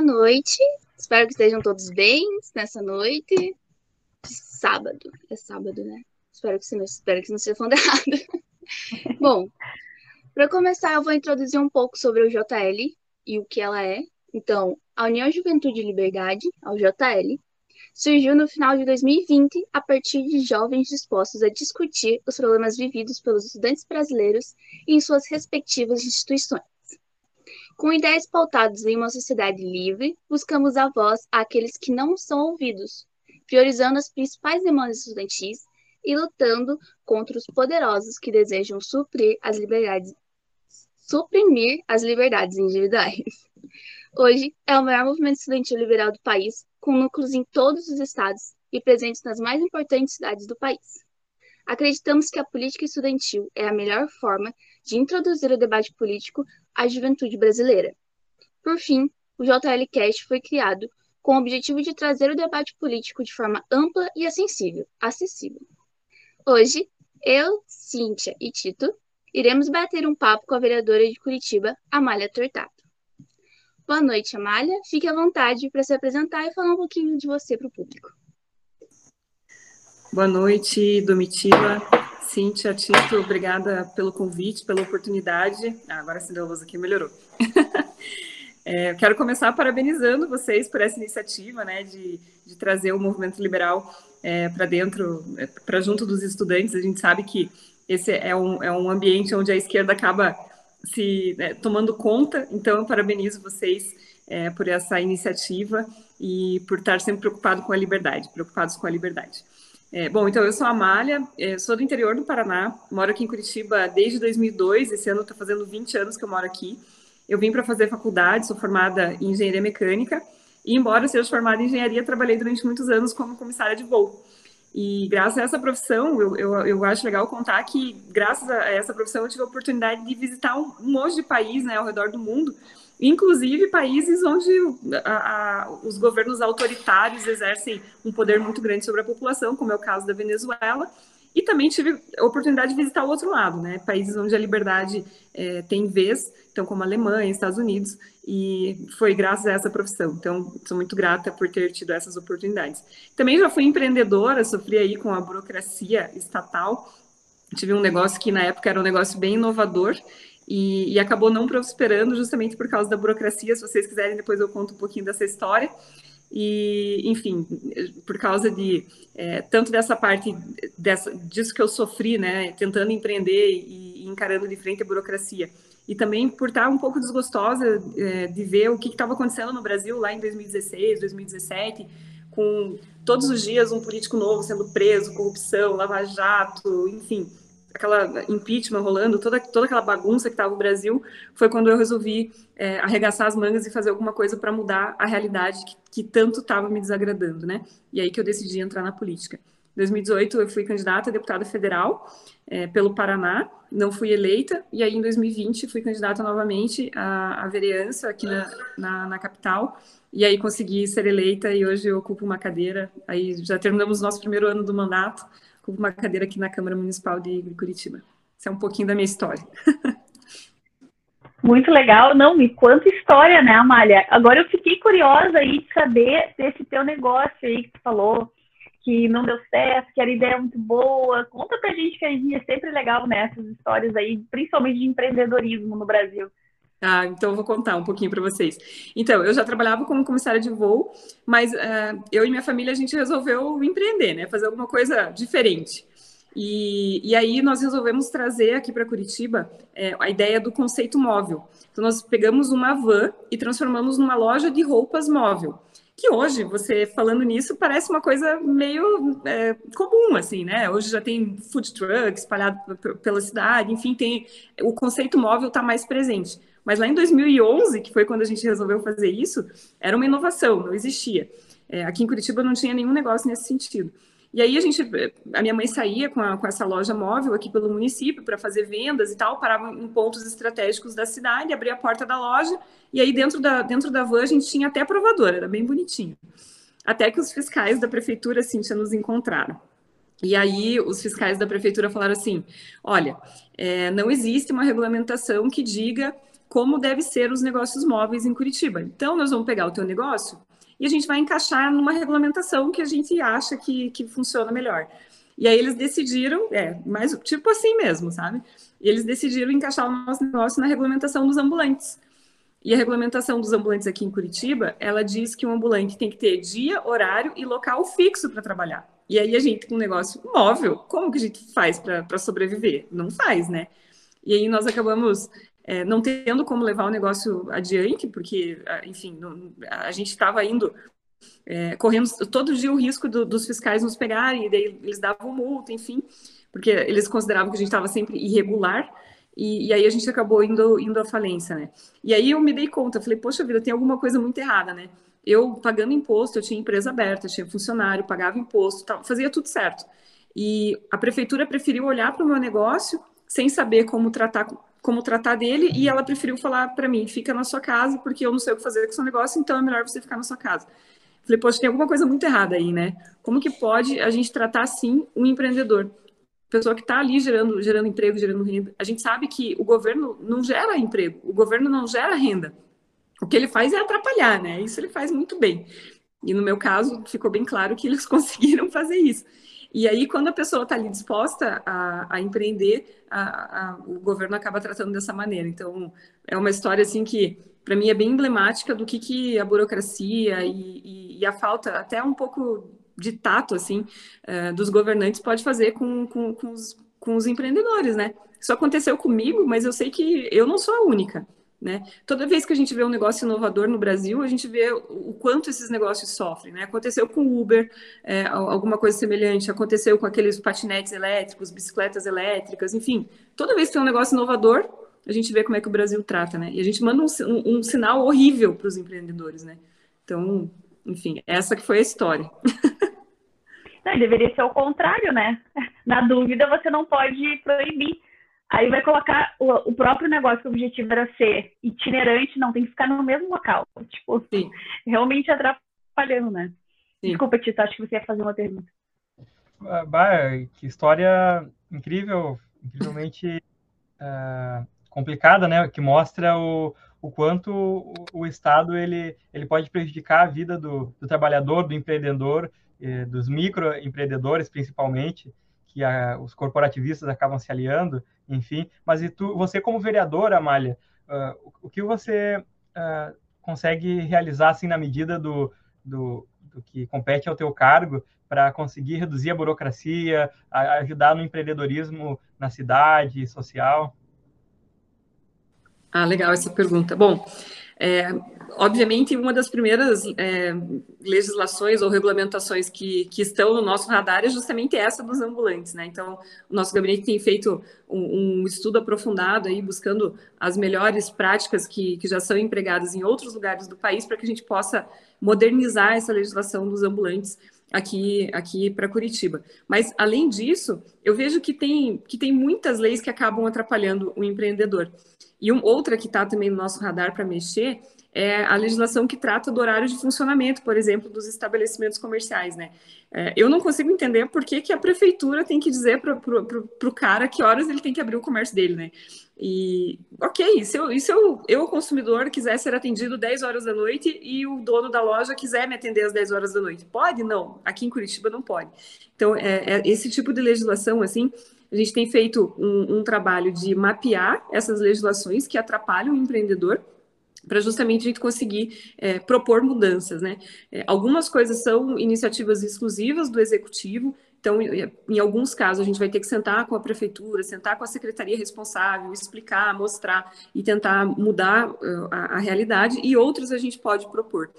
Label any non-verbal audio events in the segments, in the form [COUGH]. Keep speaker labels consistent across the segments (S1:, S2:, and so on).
S1: Boa noite. Espero que estejam todos bem nessa noite de sábado. É sábado, né? Espero que, não, espero que não esteja falando [LAUGHS] errado. Bom, para começar, eu vou introduzir um pouco sobre o JL e o que ela é. Então, a União Juventude e Liberdade, a UJL, surgiu no final de 2020 a partir de jovens dispostos a discutir os problemas vividos pelos estudantes brasileiros em suas respectivas instituições. Com ideias pautadas em uma sociedade livre, buscamos a voz àqueles que não são ouvidos, priorizando as principais demandas estudantis e lutando contra os poderosos que desejam as suprimir as liberdades individuais. Hoje é o maior movimento estudantil liberal do país, com núcleos em todos os estados e presentes nas mais importantes cidades do país. Acreditamos que a política estudantil é a melhor forma de introduzir o debate político à juventude brasileira. Por fim, o JLCast foi criado com o objetivo de trazer o debate político de forma ampla e acessível. acessível. Hoje, eu, Cíntia e Tito iremos bater um papo com a vereadora de Curitiba, Amália Tortato. Boa noite, Amália. Fique à vontade para se apresentar e falar um pouquinho de você para o público.
S2: Boa noite, Domitila, Cíntia, Tito, obrigada pelo convite, pela oportunidade. Ah, agora acendeu a luz aqui, melhorou. [LAUGHS] é, quero começar parabenizando vocês por essa iniciativa, né, de, de trazer o movimento liberal é, para dentro, é, para junto dos estudantes. A gente sabe que esse é um, é um ambiente onde a esquerda acaba se né, tomando conta. Então, eu parabenizo vocês é, por essa iniciativa e por estar sempre preocupado com a liberdade, preocupados com a liberdade. É, bom, então eu sou a Amália, é, sou do interior do Paraná, moro aqui em Curitiba desde 2002, esse ano está fazendo 20 anos que eu moro aqui. Eu vim para fazer faculdade, sou formada em engenharia mecânica, e embora seja formada em engenharia, trabalhei durante muitos anos como comissária de voo. E graças a essa profissão, eu, eu, eu acho legal contar que, graças a essa profissão, eu tive a oportunidade de visitar um, um monte de países né, ao redor do mundo, inclusive países onde a, a, os governos autoritários exercem um poder muito grande sobre a população, como é o caso da Venezuela, e também tive a oportunidade de visitar o outro lado, né? Países onde a liberdade é, tem vez, então como a Alemanha, Estados Unidos, e foi graças a essa profissão. Então, sou muito grata por ter tido essas oportunidades. Também já fui empreendedora, sofri aí com a burocracia estatal. Tive um negócio que na época era um negócio bem inovador e, e acabou não prosperando justamente por causa da burocracia. Se vocês quiserem, depois eu conto um pouquinho dessa história. E, enfim, por causa de é, tanto dessa parte dessa, disso que eu sofri, né, tentando empreender e, e encarando de frente a burocracia, e também por estar um pouco desgostosa é, de ver o que estava acontecendo no Brasil lá em 2016, 2017, com todos os dias um político novo sendo preso, corrupção, lava-jato, enfim, aquela impeachment rolando, toda, toda aquela bagunça que estava no Brasil, foi quando eu resolvi é, arregaçar as mangas e fazer alguma coisa para mudar a realidade que, que tanto estava me desagradando, né? E aí que eu decidi entrar na política. Em 2018 eu fui candidata a deputada federal é, pelo Paraná, não fui eleita, e aí em 2020 fui candidata novamente à, à vereança aqui na, na, na capital, e aí consegui ser eleita e hoje eu ocupo uma cadeira, aí já terminamos nosso primeiro ano do mandato, ocupo uma cadeira aqui na Câmara Municipal de Curitiba. Isso é um pouquinho da minha história.
S3: Muito legal. Não, me quanta história, né, Amália? Agora eu fiquei curiosa aí de saber desse teu negócio aí que tu falou, que não deu certo, que era ideia muito boa. Conta pra gente que é sempre legal nessas histórias aí, principalmente de empreendedorismo no Brasil.
S2: Ah, então eu vou contar um pouquinho para vocês. Então, eu já trabalhava como comissária de voo, mas uh, eu e minha família a gente resolveu empreender, né? Fazer alguma coisa diferente. E, e aí nós resolvemos trazer aqui para Curitiba é, a ideia do conceito móvel. Então nós pegamos uma van e transformamos numa loja de roupas móvel. Que hoje, você falando nisso, parece uma coisa meio é, comum, assim, né? Hoje já tem food truck espalhado pela cidade, enfim, tem o conceito móvel está mais presente. Mas lá em 2011, que foi quando a gente resolveu fazer isso, era uma inovação, não existia. É, aqui em Curitiba não tinha nenhum negócio nesse sentido. E aí a gente, a minha mãe saía com, a, com essa loja móvel aqui pelo município para fazer vendas e tal, parava em pontos estratégicos da cidade, abria a porta da loja e aí dentro da, dentro da van a gente tinha até provador, era bem bonitinho. Até que os fiscais da prefeitura, Cíntia, nos encontraram. E aí os fiscais da prefeitura falaram assim, olha, é, não existe uma regulamentação que diga como deve ser os negócios móveis em Curitiba. Então, nós vamos pegar o teu negócio e a gente vai encaixar numa regulamentação que a gente acha que, que funciona melhor. E aí eles decidiram, é, mais tipo assim mesmo, sabe? Eles decidiram encaixar o nosso negócio na regulamentação dos ambulantes. E a regulamentação dos ambulantes aqui em Curitiba, ela diz que um ambulante tem que ter dia, horário e local fixo para trabalhar. E aí a gente, com um negócio móvel, como que a gente faz para sobreviver? Não faz, né? E aí nós acabamos é, não tendo como levar o negócio adiante, porque, enfim, não, a gente estava indo, é, correndo todo dia o risco do, dos fiscais nos pegarem, e daí eles davam multa, enfim, porque eles consideravam que a gente estava sempre irregular. E, e, aí a gente acabou indo, indo à falência, né? E aí eu me dei conta, falei, poxa vida, tem alguma coisa muito errada, né? Eu pagando imposto, eu tinha empresa aberta, tinha funcionário, pagava imposto, tal, fazia tudo certo. E a prefeitura preferiu olhar para o meu negócio sem saber como tratar como tratar dele e ela preferiu falar para mim, fica na sua casa porque eu não sei o que fazer com seu negócio, então é melhor você ficar na sua casa. Falei, poxa, tem alguma coisa muito errada aí, né? Como que pode a gente tratar assim um empreendedor? pessoa que está ali gerando, gerando emprego, gerando renda. A gente sabe que o governo não gera emprego, o governo não gera renda. O que ele faz é atrapalhar, né? Isso ele faz muito bem. E no meu caso, ficou bem claro que eles [LAUGHS] conseguiram fazer isso. E aí, quando a pessoa está ali disposta a, a empreender, a, a, o governo acaba tratando dessa maneira. Então, é uma história assim que, para mim, é bem emblemática do que, que a burocracia e, e, e a falta, até um pouco de tato, assim, uh, dos governantes pode fazer com, com, com, os, com os empreendedores, né? Isso aconteceu comigo, mas eu sei que eu não sou a única. Né? Toda vez que a gente vê um negócio inovador no Brasil, a gente vê o quanto esses negócios sofrem. Né? Aconteceu com o Uber, é, alguma coisa semelhante, aconteceu com aqueles patinetes elétricos, bicicletas elétricas, enfim. Toda vez que tem um negócio inovador, a gente vê como é que o Brasil trata, né? E a gente manda um, um, um sinal horrível para os empreendedores, né? Então, enfim, essa que foi a história.
S3: Não, deveria ser o contrário, né? Na dúvida, você não pode proibir. Aí vai colocar o, o, próprio negócio que o objetivo era ser itinerante, não tem que ficar no mesmo local. Tipo, Sim. realmente atrapalhando, né? Sim. Desculpa, Tito, acho que você ia fazer uma pergunta.
S4: Ah, bah, que história incrível, incrivelmente uh, [LAUGHS] complicada, né? Que mostra o, o quanto o, o, Estado ele, ele pode prejudicar a vida do, do trabalhador, do empreendedor, eh, dos microempreendedores, principalmente, que a, os corporativistas acabam se aliando, enfim. Mas e tu, você como vereadora, Amália, uh, o, que você uh, consegue realizar assim na medida do, do, do que compete ao teu cargo para conseguir reduzir a burocracia, a, ajudar no empreendedorismo na cidade social?
S2: Ah, legal essa pergunta. Bom, é, obviamente, uma das primeiras é, legislações ou regulamentações que, que estão no nosso radar é justamente essa dos ambulantes, né? Então, o nosso gabinete tem feito um, um estudo aprofundado aí, buscando as melhores práticas que, que já são empregadas em outros lugares do país para que a gente possa modernizar essa legislação dos ambulantes aqui, aqui para Curitiba. Mas, além disso, eu vejo que tem, que tem muitas leis que acabam atrapalhando o empreendedor. E um, outra que está também no nosso radar para mexer é a legislação que trata do horário de funcionamento, por exemplo, dos estabelecimentos comerciais, né? É, eu não consigo entender por que, que a prefeitura tem que dizer para o cara que horas ele tem que abrir o comércio dele, né? E, ok, se, eu, se eu, eu, consumidor, quiser ser atendido 10 horas da noite e o dono da loja quiser me atender às 10 horas da noite? Pode? Não. Aqui em Curitiba não pode. Então, é, é esse tipo de legislação, assim, a gente tem feito um, um trabalho de mapear essas legislações que atrapalham o empreendedor para justamente a gente conseguir é, propor mudanças, né? É, algumas coisas são iniciativas exclusivas do executivo, então, em alguns casos, a gente vai ter que sentar com a prefeitura, sentar com a secretaria responsável, explicar, mostrar e tentar mudar a, a realidade, e outros a gente pode propor.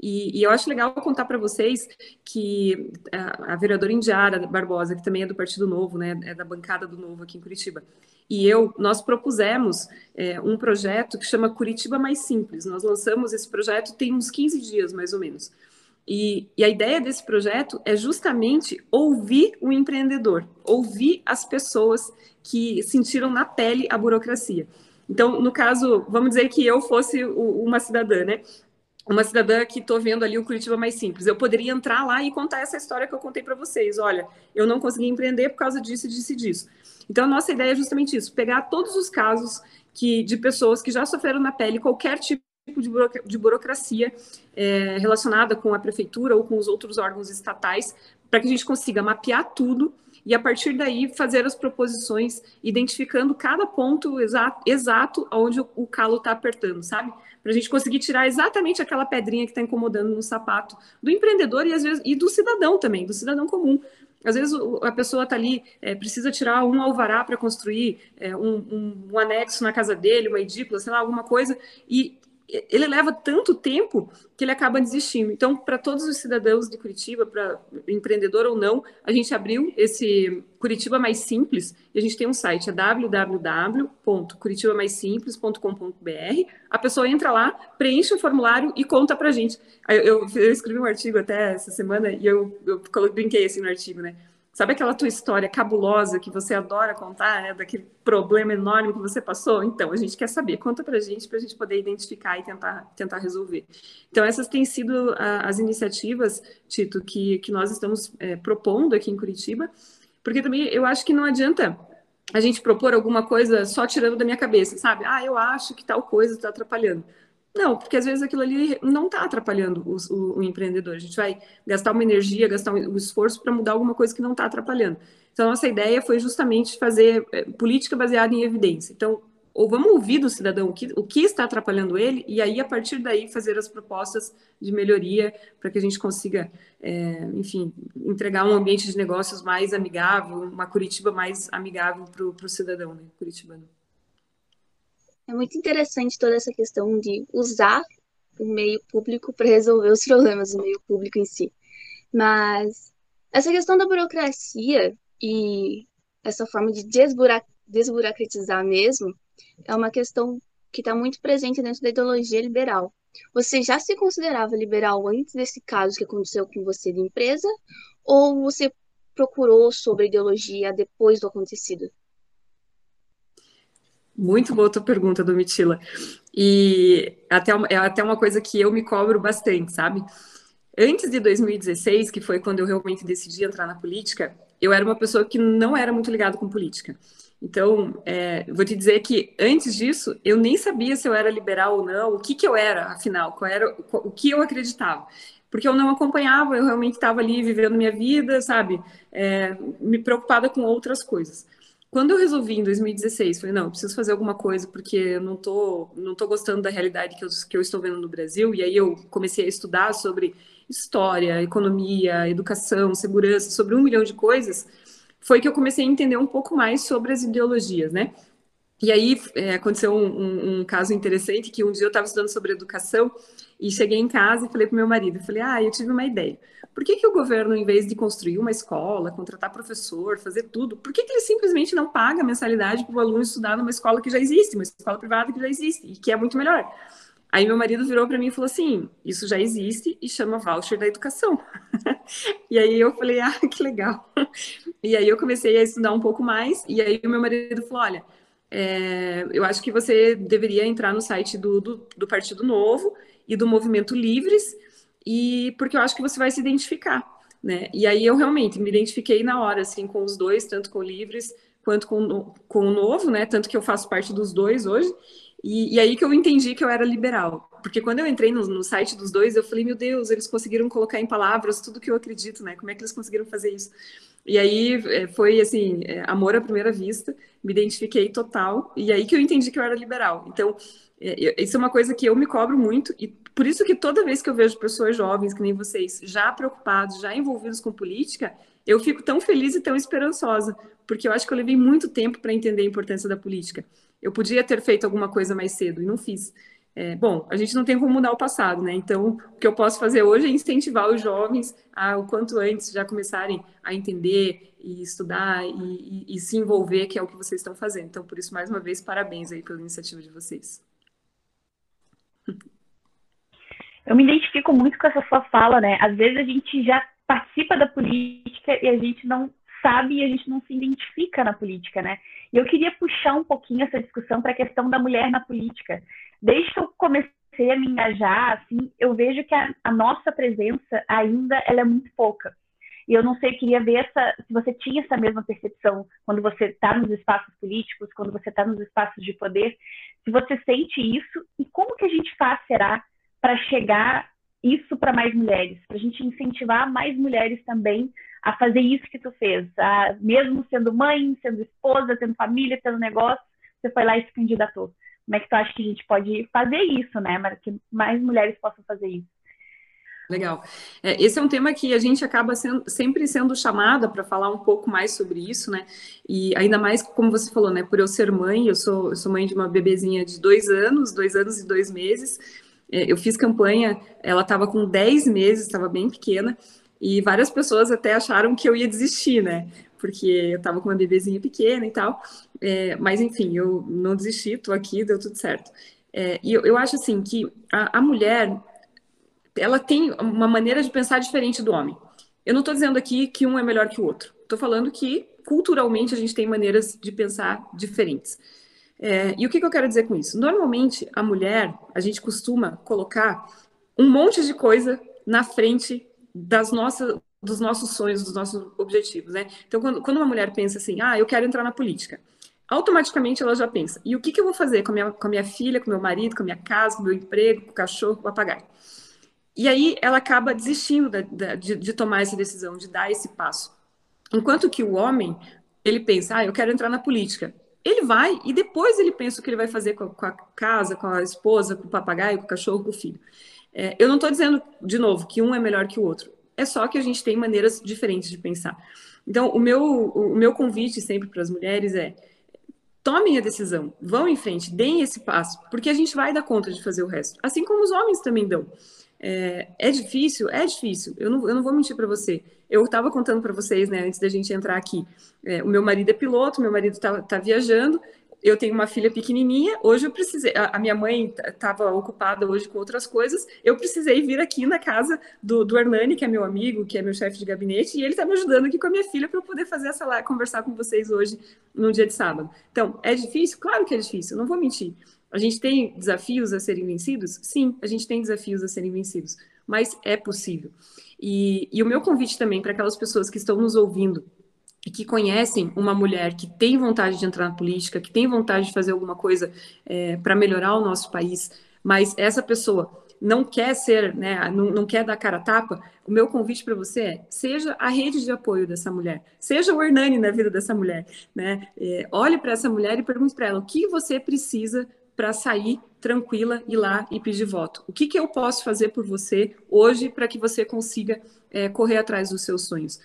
S2: E, e eu acho legal contar para vocês que a, a, vereadora Indiara Barbosa, que também é do Partido Novo, né, é da bancada do Novo aqui em Curitiba, e eu, nós propusemos é, um projeto que chama Curitiba Mais Simples. Nós lançamos esse projeto tem uns 15 dias, mais ou menos. E, e, a ideia desse projeto é justamente ouvir o empreendedor, ouvir as pessoas que sentiram na pele a burocracia. Então, no caso, vamos dizer que eu fosse uma cidadã, né? Uma cidadã que estou vendo ali o Curitiba mais simples. Eu poderia entrar lá e contar essa história que eu contei para vocês. Olha, eu não consegui empreender por causa disso, disso e disso. Então, a nossa ideia é justamente isso: pegar todos os casos que de pessoas que já sofreram na pele qualquer tipo de burocracia é, relacionada com a prefeitura ou com os outros órgãos estatais, para que a gente consiga mapear tudo e a partir daí fazer as proposições, identificando cada ponto exato, exato onde o calo está apertando, sabe? Para a gente conseguir tirar exatamente aquela pedrinha que está incomodando no sapato do empreendedor e às vezes e do cidadão também, do cidadão comum. Às vezes a pessoa está ali, é, precisa tirar um alvará para construir é, um, um, um, anexo na casa dele, uma edícula, sei lá, alguma coisa, e ele leva tanto tempo que ele acaba desistindo. Então, para todos os cidadãos de Curitiba, para empreendedor ou não, a gente abriu esse Curitiba Mais Simples e a gente tem um site, é www.curitibamaisimples.com.br. A pessoa entra lá, preenche o formulário e conta para a gente. Eu, eu, eu, escrevi um artigo até essa semana e eu, eu brinquei assim no artigo, né? Sabe aquela tua história cabulosa que você adora contar, né? Daquele problema enorme que você passou? Então, a gente quer saber. Conta pra gente, pra gente poder identificar e tentar, tentar resolver. Então, essas têm sido as iniciativas, Tito, que, que nós estamos é, propondo aqui em Curitiba, porque também eu acho que não adianta a gente propor alguma coisa só tirando da minha cabeça, sabe? Ah, eu acho que tal coisa está atrapalhando. Não, porque às vezes aquilo ali não está atrapalhando o, o, o, empreendedor. A gente vai gastar uma energia, gastar um, um esforço para mudar alguma coisa que não está atrapalhando. Então, nossa ideia foi justamente fazer é, política baseada em evidência. Então, ou vamos ouvir do cidadão o que, o que está atrapalhando ele, e aí, a partir daí, fazer as propostas de melhoria para que a gente consiga, é, enfim, entregar um ambiente de negócios mais amigável, uma Curitiba mais amigável para o cidadão né, curitibano.
S1: É muito interessante toda essa questão de usar o meio público para resolver os problemas do meio público em si. Mas essa questão da burocracia e essa forma de desbura desburocratizar mesmo é uma questão que está muito presente dentro da ideologia liberal. Você já se considerava liberal antes desse caso que aconteceu com você de empresa? Ou você procurou sobre a ideologia depois do acontecido?
S2: Muito boa tua pergunta, Domitila. E até é até uma coisa que eu me cobro bastante, sabe? Antes de 2016, que foi quando eu realmente decidi entrar na política, eu era uma pessoa que não era muito ligada com política. Então, é, vou te dizer que antes disso, eu nem sabia se eu era liberal ou não, o que, que eu era, afinal, qual era o que eu acreditava. Porque eu não acompanhava, eu realmente estava ali vivendo minha vida, sabe? É, me preocupada com outras coisas. Quando eu resolvi em 2016, falei, não, preciso fazer alguma coisa porque eu não tô, não tô gostando da realidade que eu, que eu estou vendo no Brasil, e aí eu comecei a estudar sobre história, economia, educação, segurança, sobre um milhão de coisas, foi que eu comecei a entender um pouco mais sobre as ideologias, né? E aí é, aconteceu um, um, um, caso interessante que um dia eu estava estudando sobre educação e cheguei em casa e falei para meu marido, falei, ah, eu tive uma ideia. Por que, que o governo, em vez de construir uma escola, contratar professor, fazer tudo, por que, que ele simplesmente não paga mensalidade para o aluno estudar numa escola que já existe, uma escola privada que já existe e que é muito melhor? Aí meu marido virou para mim e falou assim: Isso já existe e chama voucher da educação. [LAUGHS] e aí eu falei: Ah, que legal. E aí eu comecei a estudar um pouco mais. E aí o meu marido falou: Olha, é, eu acho que você deveria entrar no site do, do, do Partido Novo e do Movimento Livres, e porque eu acho que você vai se identificar. Né? E aí eu realmente me identifiquei na hora, assim, com os dois, tanto com o Livres quanto com, com o Novo, né? Tanto que eu faço parte dos dois hoje. E, e, aí que eu entendi que eu era liberal. Porque quando eu entrei no, no, site dos dois, eu falei, meu Deus, eles conseguiram colocar em palavras tudo que eu acredito, né? Como é que eles conseguiram fazer isso? E aí é, foi, assim, é, amor à primeira vista, me identifiquei total, e aí que eu entendi que eu era liberal. Então, isso é uma coisa que eu me cobro muito, e por isso que toda vez que eu vejo pessoas jovens, que nem vocês, já preocupados, já envolvidos com política, eu fico tão feliz e tão esperançosa, porque eu acho que eu levei muito tempo para entender a importância da política. Eu podia ter feito alguma coisa mais cedo e não fiz. É, bom, a gente não tem como mudar o passado, né? Então, o que eu posso fazer hoje é incentivar os jovens a, o quanto antes, já começarem a entender e estudar e, e, e, se envolver, que é o que vocês estão fazendo. Então, por isso, mais uma vez, parabéns aí pela iniciativa de vocês.
S3: Eu me identifico muito com essa sua fala, né? Às vezes a gente já participa da política e a gente não sabe e a gente não se identifica na política, né? E eu queria puxar um pouquinho essa discussão para a questão da mulher na política. Desde que eu comecei a me engajar, assim, eu vejo que a, a nossa presença ainda ela é muito pouca. E eu não sei, queria ver essa, se você tinha essa mesma percepção quando você está nos espaços políticos, quando você está nos espaços de poder, se você sente isso e como que a gente faz, será, para chegar isso para mais mulheres, para a gente incentivar mais mulheres também a fazer isso que tu fez, a, mesmo sendo mãe, sendo esposa, tendo família, tendo negócio, você foi lá e se candidatou. Como é que tu acha que a gente pode fazer isso, né, que mais mulheres possam fazer isso?
S2: Legal. É, esse é um tema que a gente acaba sendo, sempre sendo chamada para falar um pouco mais sobre isso, né? E ainda mais, como você falou, né? Por eu ser mãe, eu sou, eu sou mãe de uma bebezinha de dois anos, dois anos e dois meses. É, eu fiz campanha, ela estava com dez meses, estava bem pequena, e várias pessoas até acharam que eu ia desistir, né? Porque eu estava com uma bebezinha pequena e tal. É, mas, enfim, eu não desisti, estou aqui, deu tudo certo. É, e eu, eu, acho assim que a, a mulher ela tem uma maneira de pensar diferente do homem. Eu não estou dizendo aqui que um é melhor que o outro. Estou falando que culturalmente a gente tem maneiras de pensar diferentes. É, e o que, que eu quero dizer com isso? Normalmente, a mulher, a gente costuma colocar um monte de coisa na frente das nossas, dos nossos sonhos, dos nossos objetivos, né? Então, quando, quando uma mulher pensa assim, ah, eu quero entrar na política, automaticamente ela já pensa, e o que, que eu vou fazer com a, minha, com a minha filha, com meu marido, com a minha casa, com meu emprego, com o cachorro, com o papagaio? E aí ela acaba desistindo da, da, de, de, tomar essa decisão, de dar esse passo. Enquanto que o homem, ele pensa, ah, eu quero entrar na política. Ele vai e depois ele pensa o que ele vai fazer com a, com a casa, com a esposa, com o papagaio, com o cachorro, com o filho. É, eu não estou dizendo, de novo, que um é melhor que o outro. É só que a gente tem maneiras diferentes de pensar. Então, o meu, o meu convite sempre para as mulheres é tomem a decisão, vão em frente, deem esse passo, porque a gente vai dar conta de fazer o resto. Assim como os homens também dão. É, é, difícil? É difícil. Eu não, eu não vou mentir para você. Eu estava contando para vocês, né, antes da gente entrar aqui. É, o meu marido é piloto, meu marido está tá viajando. Eu tenho uma filha pequenininha. Hoje eu precisei. A, a minha mãe estava ocupada hoje com outras coisas. Eu precisei vir aqui na casa do, do Hernani, que é meu amigo, que é meu chefe de gabinete, e ele está me ajudando aqui com a minha filha para eu poder fazer essa lá, conversar com vocês hoje, no dia de sábado. Então, é difícil? Claro que é difícil. Não vou mentir. A gente tem desafios a serem vencidos? Sim, a gente tem desafios a serem vencidos, mas é possível. E, e o meu convite também para aquelas pessoas que estão nos ouvindo e que conhecem uma mulher que tem vontade de entrar na política, que tem vontade de fazer alguma coisa é, para melhorar o nosso país, mas essa pessoa não quer ser, né, não, não quer dar cara a tapa, o meu convite para você é: seja a rede de apoio dessa mulher, seja o Hernani na vida dessa mulher, né? É, olhe para essa mulher e pergunte para ela o que você precisa para sair tranquila, ir lá e pedir voto. O que, que eu posso fazer por você hoje para que você consiga é, correr atrás dos seus sonhos?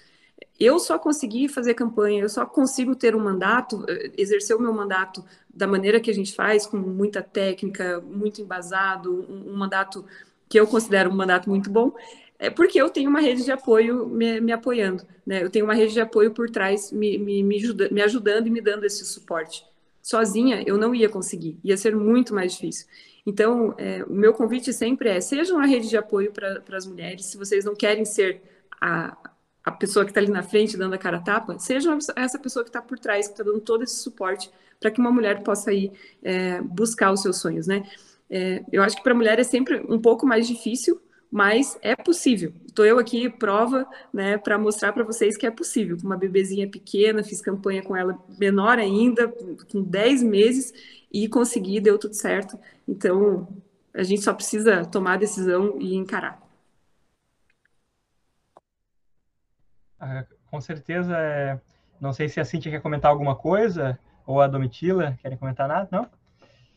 S2: Eu só consegui fazer campanha, eu só consigo ter um mandato, é, exercer o meu mandato da maneira que a gente faz, com muita técnica, muito embasado, um, um mandato que eu considero um mandato muito bom, é porque eu tenho uma rede de apoio me, me apoiando, né? Eu tenho uma rede de apoio por trás me, me, me, ajuda, me ajudando e me dando esse suporte sozinha eu não ia conseguir, ia ser muito mais difícil. Então, é, o meu convite sempre é: sejam a rede de apoio para as mulheres. Se vocês não querem ser a, a pessoa que está ali na frente dando a cara a tapa, sejam essa pessoa que está por trás, que está dando todo esse suporte para que uma mulher possa ir é, buscar os seus sonhos, né? É, eu acho que para a mulher é sempre um pouco mais difícil, mas é possível. Estou eu aqui, prova, né, para mostrar para vocês que é possível. Com uma bebezinha pequena, fiz campanha com ela menor ainda, com 10 meses, e consegui, deu tudo certo. Então, a gente só precisa tomar a decisão e encarar.
S4: Ah, com certeza, é... não sei se a Cintia quer comentar alguma coisa, ou a Domitila, querem comentar nada, não?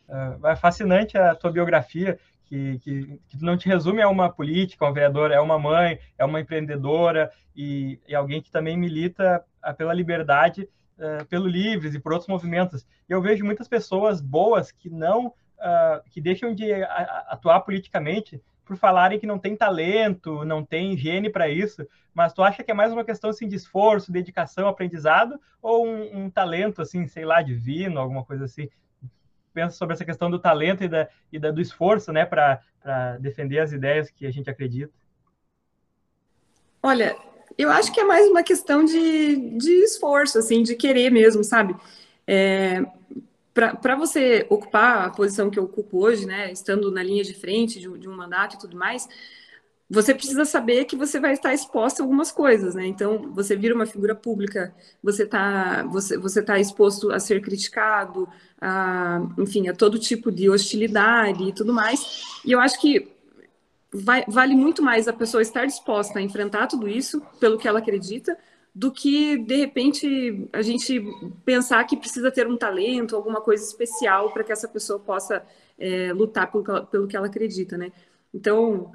S4: Uh, é fascinante a tua biografia que, que, que, não te resume a uma política, uma vereadora, é uma mãe, é uma empreendedora e, e alguém que também milita ah, pela liberdade, uh, pelo Livres e por outros movimentos. E eu vejo muitas pessoas boas que não, uh, que deixam de atuar politicamente por falarem que não tem talento, não tem higiene para isso, mas tu acha que é mais uma questão assim, de esforço, dedicação, aprendizado, ou um, um talento, assim, sei lá, divino, alguma coisa assim? Pensa sobre essa questão do talento e, da, e da, do esforço, né, para defender as ideias que a gente acredita?
S2: Olha, eu acho que é mais uma questão de, de esforço, assim, de querer mesmo, sabe? É, para você ocupar a posição que eu ocupo hoje, né, estando na linha de frente de, de um mandato e tudo mais, você precisa saber que você vai estar exposto a algumas coisas, né? Então, você vira uma figura pública, você está você, você tá exposto a ser criticado, a, enfim, a todo tipo de hostilidade e tudo mais. E eu acho que vai, vale muito mais a pessoa estar disposta a enfrentar tudo isso pelo que ela acredita, do que, de repente, a gente pensar que precisa ter um talento, alguma coisa especial para que essa pessoa possa é, lutar pelo, pelo que ela acredita, né? Então,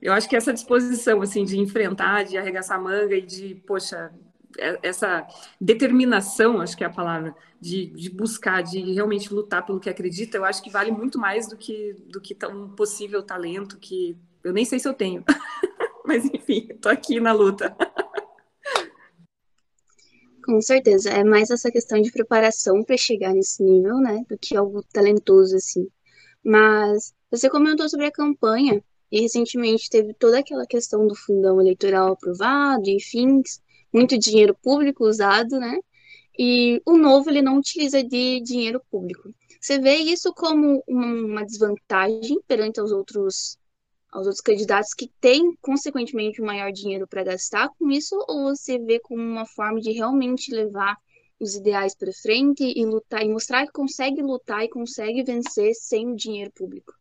S2: eu acho que essa disposição, assim, de enfrentar, de arregaçar a manga e de, poxa, é, essa determinação, acho que é a palavra, de, de, buscar, de realmente lutar pelo que acredita, eu acho que vale muito mais do que, do que um possível talento que eu nem sei se eu tenho. [LAUGHS] Mas, enfim, estou aqui na luta.
S1: Com certeza, é mais essa questão de preparação para chegar nesse nível, né, do que algo talentoso, assim. Mas você comentou sobre a campanha, e recentemente teve toda aquela questão do fundão eleitoral aprovado, enfim, muito dinheiro público usado, né? E o novo ele não utiliza de dinheiro público. Você vê isso como uma desvantagem perante os outros aos outros candidatos que têm consequentemente um maior dinheiro para gastar com isso ou você vê como uma forma de realmente levar os ideais para frente e lutar e mostrar que consegue lutar e consegue vencer sem o dinheiro público?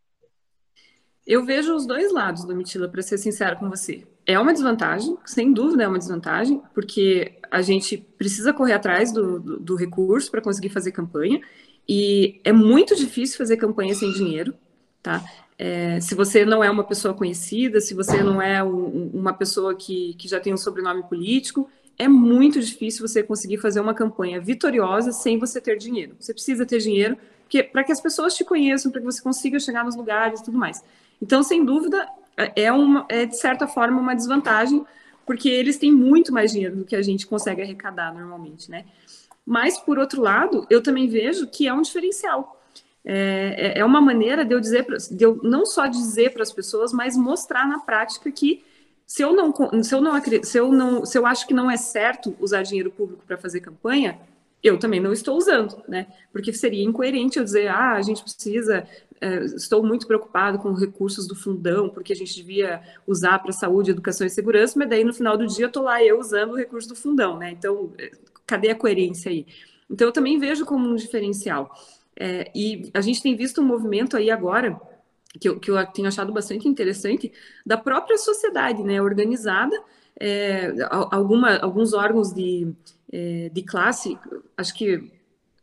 S2: Eu vejo os dois lados, Domitila, para ser sincera com você. É uma desvantagem, sem dúvida é uma desvantagem, porque a gente precisa correr atrás do, do, do recurso para conseguir fazer campanha, e é muito difícil fazer campanha sem dinheiro, tá? É, se você não é uma pessoa conhecida, se você não é um, uma pessoa que, que já tem um sobrenome político, é muito difícil você conseguir fazer uma campanha vitoriosa sem você ter dinheiro. Você precisa ter dinheiro para que as pessoas te conheçam, para que você consiga chegar nos lugares e tudo mais. Então, sem dúvida, é, é, uma, é de certa forma uma desvantagem, porque eles têm muito mais dinheiro do que a gente consegue arrecadar normalmente, né? Mas, por outro lado, eu também vejo que é um diferencial. É, é, é uma maneira de eu dizer, de eu não só dizer para as pessoas, mas mostrar na prática que se eu não, se eu não, se eu não, se eu acho que não é certo usar dinheiro público para fazer campanha, eu também não estou usando, né? Porque seria incoerente eu dizer, ah, a gente precisa, estou muito preocupado com recursos do fundão, porque a gente devia usar para saúde, educação e segurança, mas daí no final do dia estou lá eu usando o recurso do fundão, né? Então, é, cadê a coerência aí? Então, eu também vejo como um diferencial. É, e a gente tem visto um movimento aí agora, que eu, que eu tenho achado bastante interessante, da própria sociedade, né, organizada, é, alguma, alguns órgãos de de classe, acho que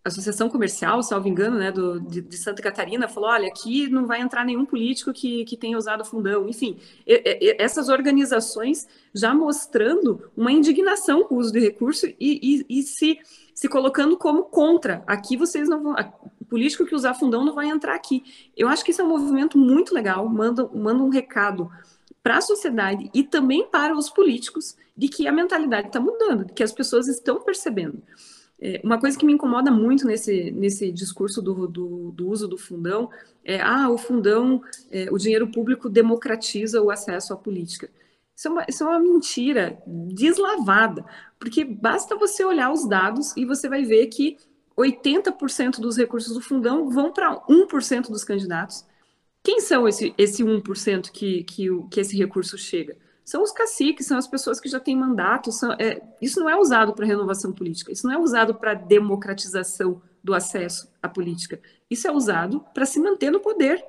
S2: Associação Comercial, salvo engano, né, do, de, de, Santa Catarina, falou: olha, aqui não vai entrar nenhum político que, que tenha usado fundão. Enfim, e, e, essas organizações já mostrando uma indignação com o uso de recurso e, e, se, se colocando como contra. Aqui vocês não vão. O político que usar fundão não vai entrar aqui. Eu acho que isso é um movimento muito legal, manda, manda um recado para a sociedade e também para os políticos de que a mentalidade está mudando, que as pessoas estão percebendo. É, uma coisa que me incomoda muito nesse, nesse discurso do, do, do uso do fundão é: ah, o fundão, é, o dinheiro público democratiza o acesso à política. Isso é, uma, isso é uma mentira deslavada, porque basta você olhar os dados e você vai ver que 80% dos recursos do fundão vão para 1% dos candidatos. Quem são esse, esse 1% que, que, que esse recurso chega? São os caciques, são as pessoas que já têm mandato. São, é, isso não é usado para renovação política, isso não é usado para democratização do acesso à política. Isso é usado para se manter no poder.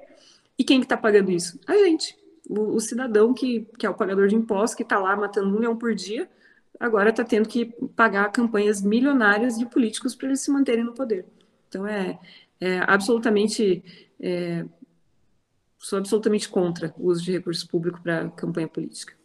S2: E quem está tá pagando isso? A gente, o, o, cidadão que, que é o pagador de impostos, que está lá matando um leão por dia, agora está tendo que pagar campanhas milionárias de políticos para eles se manterem no poder. Então é, é absolutamente é, sou absolutamente contra o uso de recurso público para campanha política.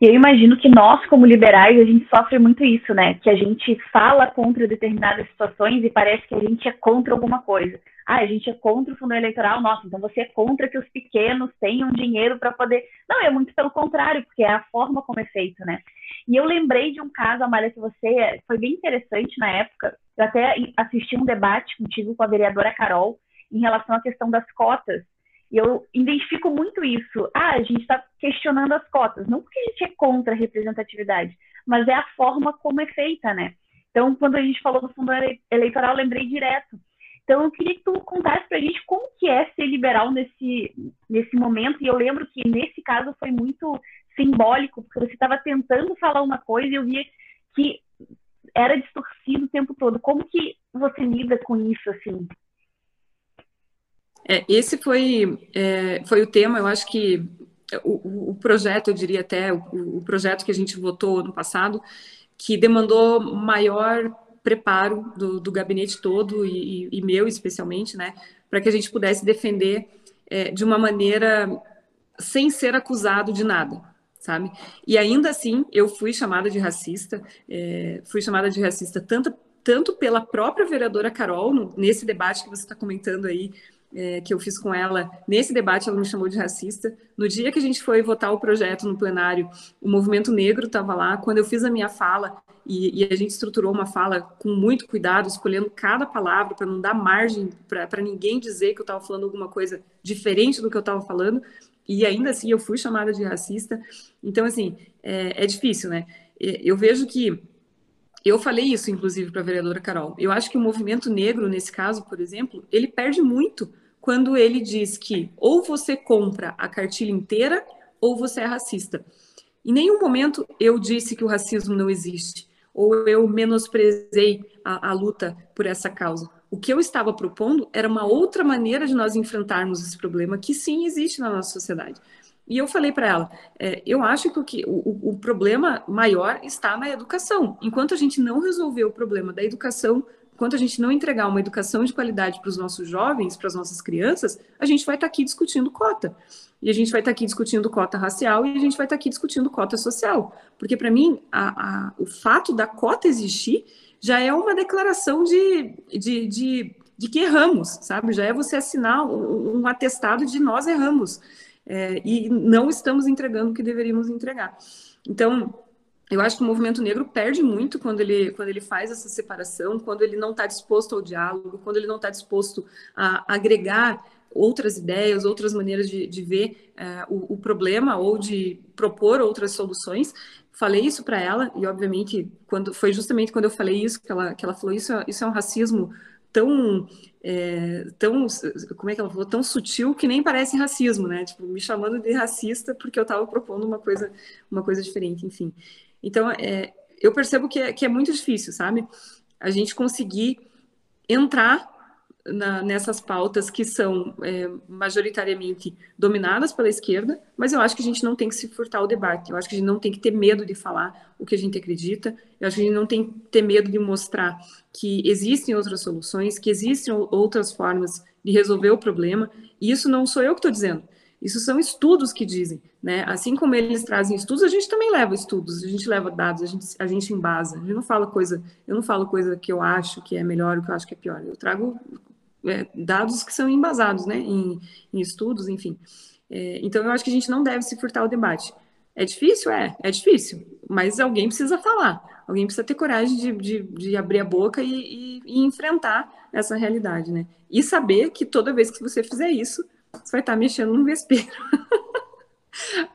S3: E eu imagino que nós, como liberais, a gente sofre muito isso, né? Que a gente fala contra determinadas situações e parece que a gente é contra alguma coisa. Ah, a gente é contra o fundo eleitoral, nossa, então você é contra que os pequenos tenham dinheiro para poder. Não, é muito pelo contrário, porque é a forma como é feito, né? E eu lembrei de um caso, Amália, que você foi bem interessante na época. Eu até assisti um debate contigo com a vereadora Carol em relação à questão das cotas e eu identifico muito isso. Ah, a gente está questionando as cotas, não porque a gente é contra a representatividade, mas é a forma como é feita, né? Então, quando a gente falou do fundo eleitoral, lembrei direto Então, eu queria que tu contasse para a gente como que é ser liberal nesse, nesse momento. E eu lembro que, nesse caso, foi muito simbólico, porque você estava tentando falar uma coisa e eu via que era distorcido o tempo todo. Como que você lida com isso, assim?
S2: É, esse foi, é, foi o tema, eu acho que o, o projeto, eu diria até, o, o, projeto que a gente votou no passado, que demandou maior preparo do, do gabinete todo e, e, meu especialmente, né, para que a gente pudesse defender é, de uma maneira sem ser acusado de nada, sabe? E ainda assim, eu fui chamada de racista, é, fui chamada de racista tanto, tanto pela própria vereadora Carol, no, nesse debate que você está comentando aí, é, que eu fiz com ela, nesse debate ela me chamou de racista. No dia que a gente foi votar o projeto no plenário, o movimento negro estava lá. Quando eu fiz a minha fala, e, e, a gente estruturou uma fala com muito cuidado, escolhendo cada palavra para não dar margem para ninguém dizer que eu estava falando alguma coisa diferente do que eu estava falando, e ainda assim eu fui chamada de racista. Então, assim, é, é difícil, né? Eu vejo que eu falei isso, inclusive, para a vereadora Carol. Eu acho que o movimento negro, nesse caso, por exemplo, ele perde muito quando ele diz que ou você compra a cartilha inteira ou você é racista. Em nenhum momento eu disse que o racismo não existe, ou eu menosprezei a, a luta por essa causa. O que eu estava propondo era uma outra maneira de nós enfrentarmos esse problema que sim existe na nossa sociedade. E eu falei para ela, é, eu acho que o, que o, o problema maior está na educação. Enquanto a gente não resolver o problema da educação, enquanto a gente não entregar uma educação de qualidade para os nossos jovens, para as nossas crianças, a gente vai estar tá aqui discutindo cota. E a gente vai estar tá aqui discutindo cota racial e a gente vai estar tá aqui discutindo cota social. Porque, para mim, a, a, o fato da cota existir já é uma declaração de, de, de, de que erramos, sabe? Já é você assinar um, um atestado de nós erramos é, e não estamos entregando o que deveríamos entregar. Então, eu acho que o movimento negro perde muito quando ele, quando ele faz essa separação, quando ele não está disposto ao diálogo, quando ele não está disposto a agregar outras ideias, outras maneiras de, de ver é, o, o, problema ou de propor outras soluções. Falei isso para ela e, obviamente, quando foi justamente quando eu falei isso que ela, que ela falou isso, isso é um racismo tão, é, tão, como é que ela falou, tão sutil que nem parece racismo, né? Tipo, me chamando de racista porque eu estava propondo uma coisa, uma coisa diferente, enfim. Então, é, eu percebo que é, que é muito difícil, sabe? A gente conseguir entrar na, nessas pautas que são é, majoritariamente dominadas pela esquerda, mas eu acho que a gente não tem que se furtar o debate, eu acho que a gente não tem que ter medo de falar o que a gente acredita, eu acho que a gente não tem que ter medo de mostrar que existem outras soluções, que existem outras formas de resolver o problema, e isso não sou eu que estou dizendo, isso são estudos que dizem, né? Assim como eles trazem estudos, a gente também leva estudos, a gente leva dados, a gente, a gente embasa. Gente não fala coisa, eu não falo coisa que eu acho que é melhor, o que eu acho que é pior. Eu trago é, dados que são embasados, né, em, em estudos, enfim. É, então, eu acho que a gente não deve se furtar o debate. É difícil? É, é difícil, mas alguém precisa falar, alguém precisa ter coragem de, de, de abrir a boca e, e, e, enfrentar essa realidade, né? E saber que toda vez que você fizer isso, você vai estar mexendo no vespeiro. [LAUGHS]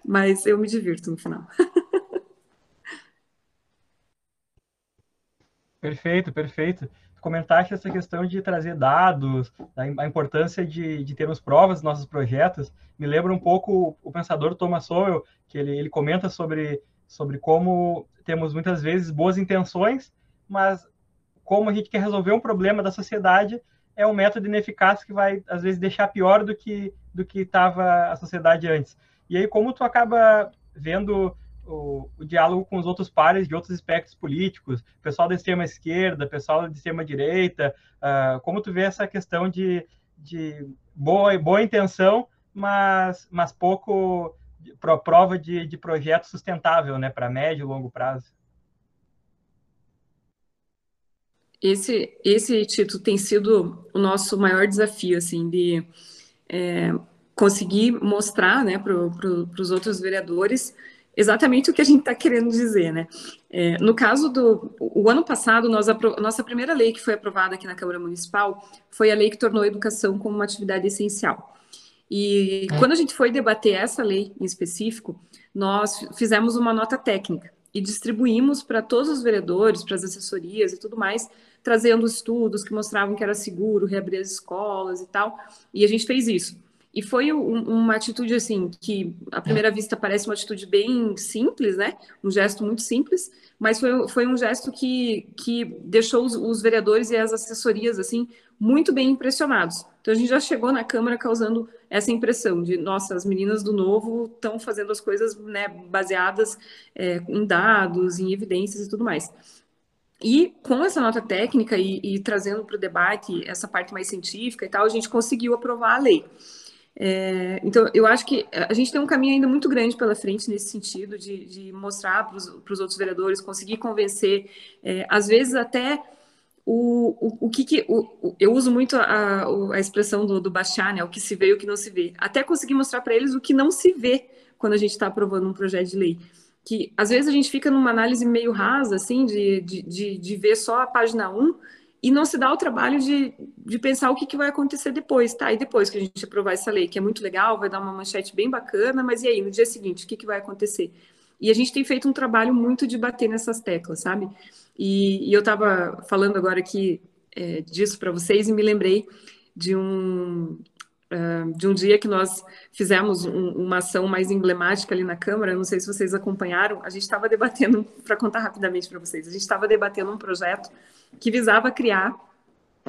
S2: mas eu me divirto no final.
S4: Perfeito, perfeito comentaste essa questão de trazer dados, a importância de, de termos provas dos nossos projetos, me lembra um pouco o pensador Thomas Sowell, que ele, ele comenta sobre, sobre como temos muitas vezes boas intenções, mas como a gente quer resolver um problema da sociedade, é um método ineficaz que vai, às vezes, deixar pior do que do que estava a sociedade antes. E aí, como tu acaba vendo o, o, diálogo com os outros pares de outros espectros políticos, pessoal da extrema esquerda, pessoal da extrema direita, uh, como tu vê essa questão de, de boa, boa intenção, mas, mas pouco pro, prova de, de projeto sustentável, né, para médio e longo prazo?
S2: Esse, esse título tem sido o nosso maior desafio, assim, de é, conseguir mostrar, né, para pro, os outros vereadores exatamente o que a gente está querendo dizer, né? É, no caso do o ano passado, nós a nossa primeira lei que foi aprovada aqui na Câmara Municipal foi a lei que tornou a educação como uma atividade essencial. E é. quando a gente foi debater essa lei em específico, nós fizemos uma nota técnica e distribuímos para todos os vereadores, para as assessorias e tudo mais, trazendo estudos que mostravam que era seguro reabrir as escolas e tal. E a gente fez isso. E foi um, uma atitude assim que, à primeira vista, parece uma atitude bem simples, né? Um gesto muito simples, mas foi, foi um gesto que, que deixou os, os vereadores e as assessorias assim muito bem impressionados. Então a gente já chegou na Câmara causando essa impressão de, nossa, as meninas do novo estão fazendo as coisas né, baseadas é, em dados, em evidências e tudo mais. E com essa nota técnica e, e trazendo para o debate essa parte mais científica e tal, a gente conseguiu aprovar a lei. É, então, eu acho que a gente tem um caminho ainda muito grande pela frente nesse sentido, de, de mostrar para os outros vereadores, conseguir convencer, é, às vezes até o, o, o que, que o, eu uso muito a, a expressão do, do baixar, né, o que se vê e o que não se vê, até conseguir mostrar para eles o que não se vê quando a gente está aprovando um projeto de lei. Que às vezes a gente fica numa análise meio rasa, assim, de, de, de, de ver só a página 1 e não se dá o trabalho de, de pensar o que, que vai acontecer depois, tá? E depois que a gente aprovar essa lei, que é muito legal, vai dar uma manchete bem bacana, mas e aí, no dia seguinte, o que, que vai acontecer? E a gente tem feito um trabalho muito de bater nessas teclas, sabe? E, e eu estava falando agora aqui é, disso para vocês e me lembrei de um, uh, de um dia que nós fizemos um, uma ação mais emblemática ali na Câmara, não sei se vocês acompanharam, a gente estava debatendo, para contar rapidamente para vocês, a gente estava debatendo um projeto que visava criar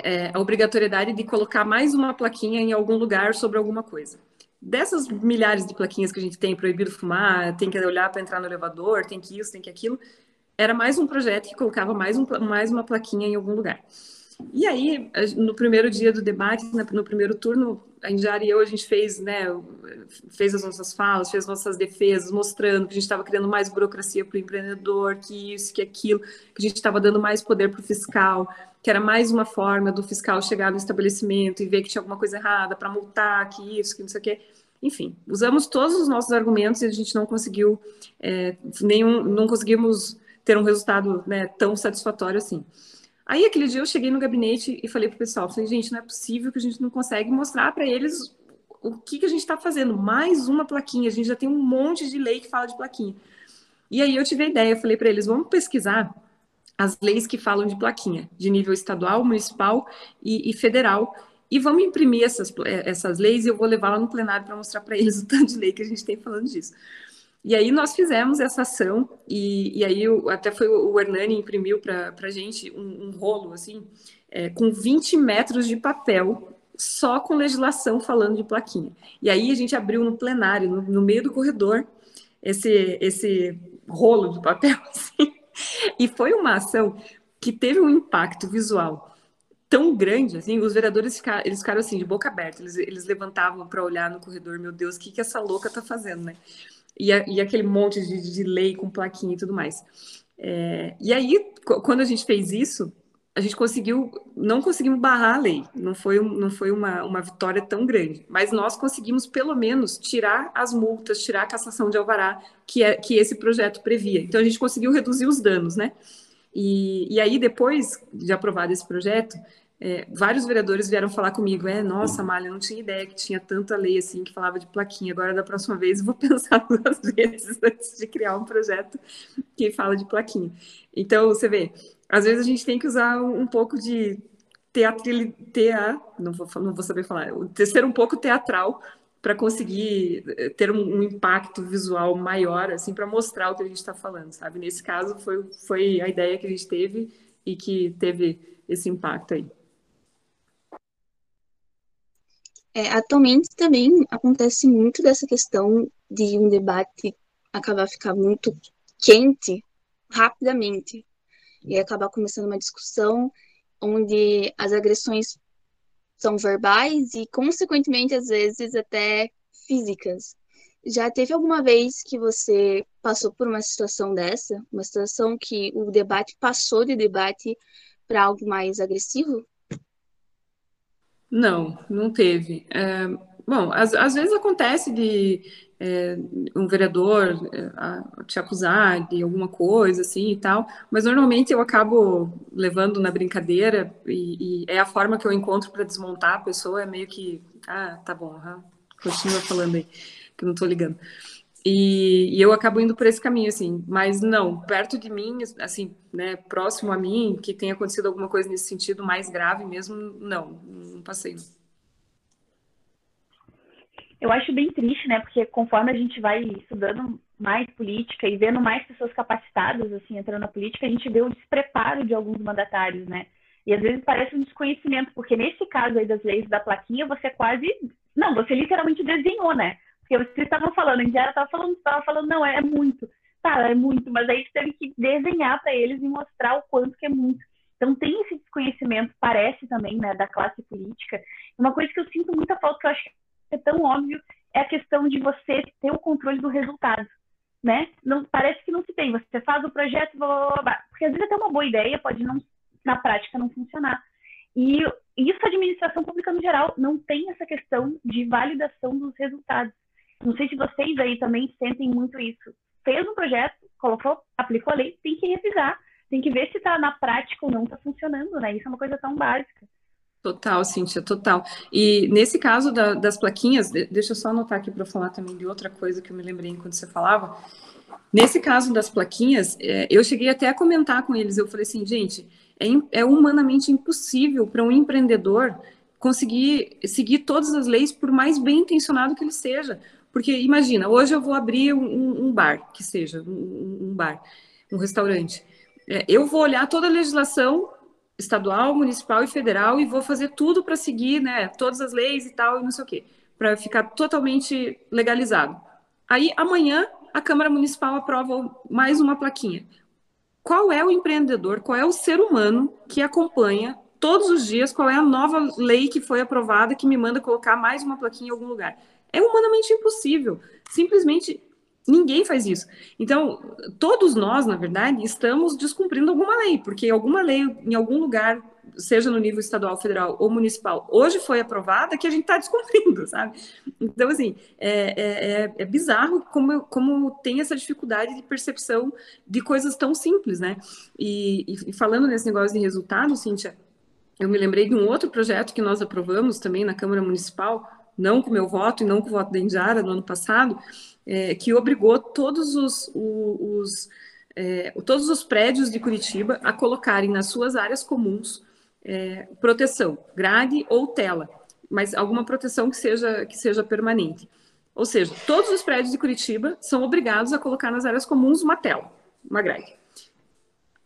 S2: é, a obrigatoriedade de colocar mais uma plaquinha em algum lugar sobre alguma coisa. Dessas milhares de plaquinhas que a gente tem, proibido fumar, tem que olhar para entrar no elevador, tem que isso, tem que aquilo, era mais um projeto que colocava mais, um, mais uma plaquinha em algum lugar. E aí, no primeiro dia do debate, no primeiro turno, a Injara e eu, a gente fez, né, fez as nossas falas, fez nossas defesas, mostrando que a gente estava criando mais burocracia para o empreendedor, que isso, que aquilo, que a gente estava dando mais poder para o fiscal, que era mais uma forma do fiscal chegar no estabelecimento e ver que tinha alguma coisa errada para multar, que isso, que não sei o quê. Enfim, usamos todos os nossos argumentos e a gente não conseguiu é, nenhum, não conseguimos ter um resultado né, tão satisfatório assim. Aí aquele dia eu cheguei no gabinete e falei para o pessoal, falei, gente, não é possível que a gente não consegue mostrar para eles o que, que a gente está fazendo. Mais uma plaquinha, a gente já tem um monte de lei que fala de plaquinha. E aí eu tive a ideia, falei para eles, vamos pesquisar as leis que falam de plaquinha, de nível estadual, municipal e, e federal, e vamos imprimir essas, essas leis e eu vou levar lá no plenário para mostrar para eles o tanto de lei que a gente tem falando disso. E aí nós fizemos essa ação, e, e aí eu, até foi o Hernani imprimiu para a gente um, um, rolo, assim, é, com 20 metros de papel, só com legislação falando de plaquinha. E aí a gente abriu no plenário, no, no meio do corredor, esse, esse rolo de papel, [LAUGHS] assim, e foi uma ação que teve um impacto visual tão grande, assim, os vereadores ficaram, eles ficaram assim, de boca aberta, eles, eles levantavam para olhar no corredor, meu Deus, o que, que essa louca tá fazendo, né? E, a, e aquele monte de, de, lei com plaquinha e tudo mais. É, e aí, quando a gente fez isso, a gente conseguiu, não conseguimos barrar a lei, não foi, não foi uma, uma vitória tão grande, mas nós conseguimos pelo menos tirar as multas, tirar a cassação de alvará que, é, que esse projeto previa. Então a gente conseguiu reduzir os danos, né? E, e aí, depois de aprovado esse projeto, é, vários vereadores vieram falar comigo, é, nossa, Malha, não tinha ideia que tinha tanta lei assim que falava de plaquinha, agora da próxima vez vou [LAUGHS] pensar duas vezes antes de criar um projeto que fala de plaquinha. Então, você vê, às vezes a gente tem que usar um pouco de teatro, tea, não vou, não vou saber falar, ser um pouco teatral para conseguir eh, ter um, um, impacto visual maior, assim, para mostrar o que a gente está falando, sabe? Nesse caso, foi, foi a ideia que a gente teve e que teve esse impacto aí.
S1: É, atualmente também acontece muito dessa questão de um debate acabar ficar muito quente rapidamente e acabar começando uma discussão onde as agressões são verbais e, consequentemente, às vezes até físicas. Já teve alguma vez que você passou por uma situação dessa? Uma situação que o debate passou de debate para algo mais agressivo?
S2: Não, não teve. É, bom, às, vezes acontece de é, um vereador é, te acusar de alguma coisa assim e tal, mas normalmente eu acabo levando na brincadeira e, e é a forma que eu encontro para desmontar a pessoa, é meio que, ah, tá bom, continua falando aí, que eu não estou ligando. E, e, eu acabo indo por esse caminho, assim, mas não, perto de mim, assim, né, próximo a mim, que tenha acontecido alguma coisa nesse sentido mais grave mesmo, não, não passei.
S3: Eu acho bem triste, né, porque conforme a gente vai estudando mais política e vendo mais pessoas capacitadas, assim, entrando na política, a gente vê o despreparo de alguns mandatários, né, e às vezes parece um desconhecimento, porque nesse caso aí das leis da plaquinha, você quase, não, você literalmente desenhou, né, porque vocês estavam falando, a Indiara estava falando, estava falando, não, é muito. Tá, é muito, mas aí teve que desenhar para eles e mostrar o quanto que é muito. Então tem esse desconhecimento, parece também, né, da classe política. Uma coisa que eu sinto muita falta, que eu acho que é tão óbvio, é a questão de você ter o controle do resultado, né? Não, parece que não se tem. Você faz o projeto, blá, blá, blá, porque às vezes até uma boa ideia pode não, na prática não funcionar. E isso a administração pública no geral não tem essa questão de validação dos resultados. Não sei se vocês aí também sentem muito isso. Fez um projeto, colocou, aplicou a lei, tem que revisar, tem que ver se está na prática ou não está funcionando, né? Isso é uma coisa tão básica.
S2: Total, Cíntia, total. E nesse caso da, das plaquinhas, deixa eu só anotar aqui para falar também de outra coisa que eu me lembrei enquanto você falava. Nesse caso das plaquinhas, é, eu cheguei até a comentar com eles, eu falei assim, gente, é, é humanamente impossível para um empreendedor conseguir seguir todas as leis, por mais bem intencionado que ele seja. Porque imagina, hoje eu vou abrir um, um bar, que seja, um, um, bar, um restaurante. É, eu vou olhar toda a legislação estadual, municipal e federal e vou fazer tudo para seguir, né, todas as leis e tal, e não sei o quê, para ficar totalmente legalizado. Aí amanhã a Câmara Municipal aprova mais uma plaquinha. Qual é o empreendedor, qual é o ser humano que acompanha todos os dias qual é a nova lei que foi aprovada que me manda colocar mais uma plaquinha em algum lugar? É humanamente impossível. Simplesmente ninguém faz isso. Então, todos nós, na verdade, estamos descumprindo alguma lei, porque alguma lei em algum lugar, seja no nível estadual, federal ou municipal, hoje foi aprovada que a gente está descumprindo, [LAUGHS] sabe? Então, assim, é, é, é, é bizarro como, como tem essa dificuldade de percepção de coisas tão simples, né? E, e falando nesse negócio de resultado, Cíntia, eu me lembrei de um outro projeto que nós aprovamos também na Câmara Municipal, não com o meu voto e não com o voto da Indiara no ano passado, é, que obrigou todos os, os é, todos os prédios de Curitiba a colocarem nas suas áreas comuns é, proteção, grade ou tela, mas alguma proteção que seja, que seja permanente. Ou seja, todos os prédios de Curitiba são obrigados a colocar nas áreas comuns uma tela, uma grade.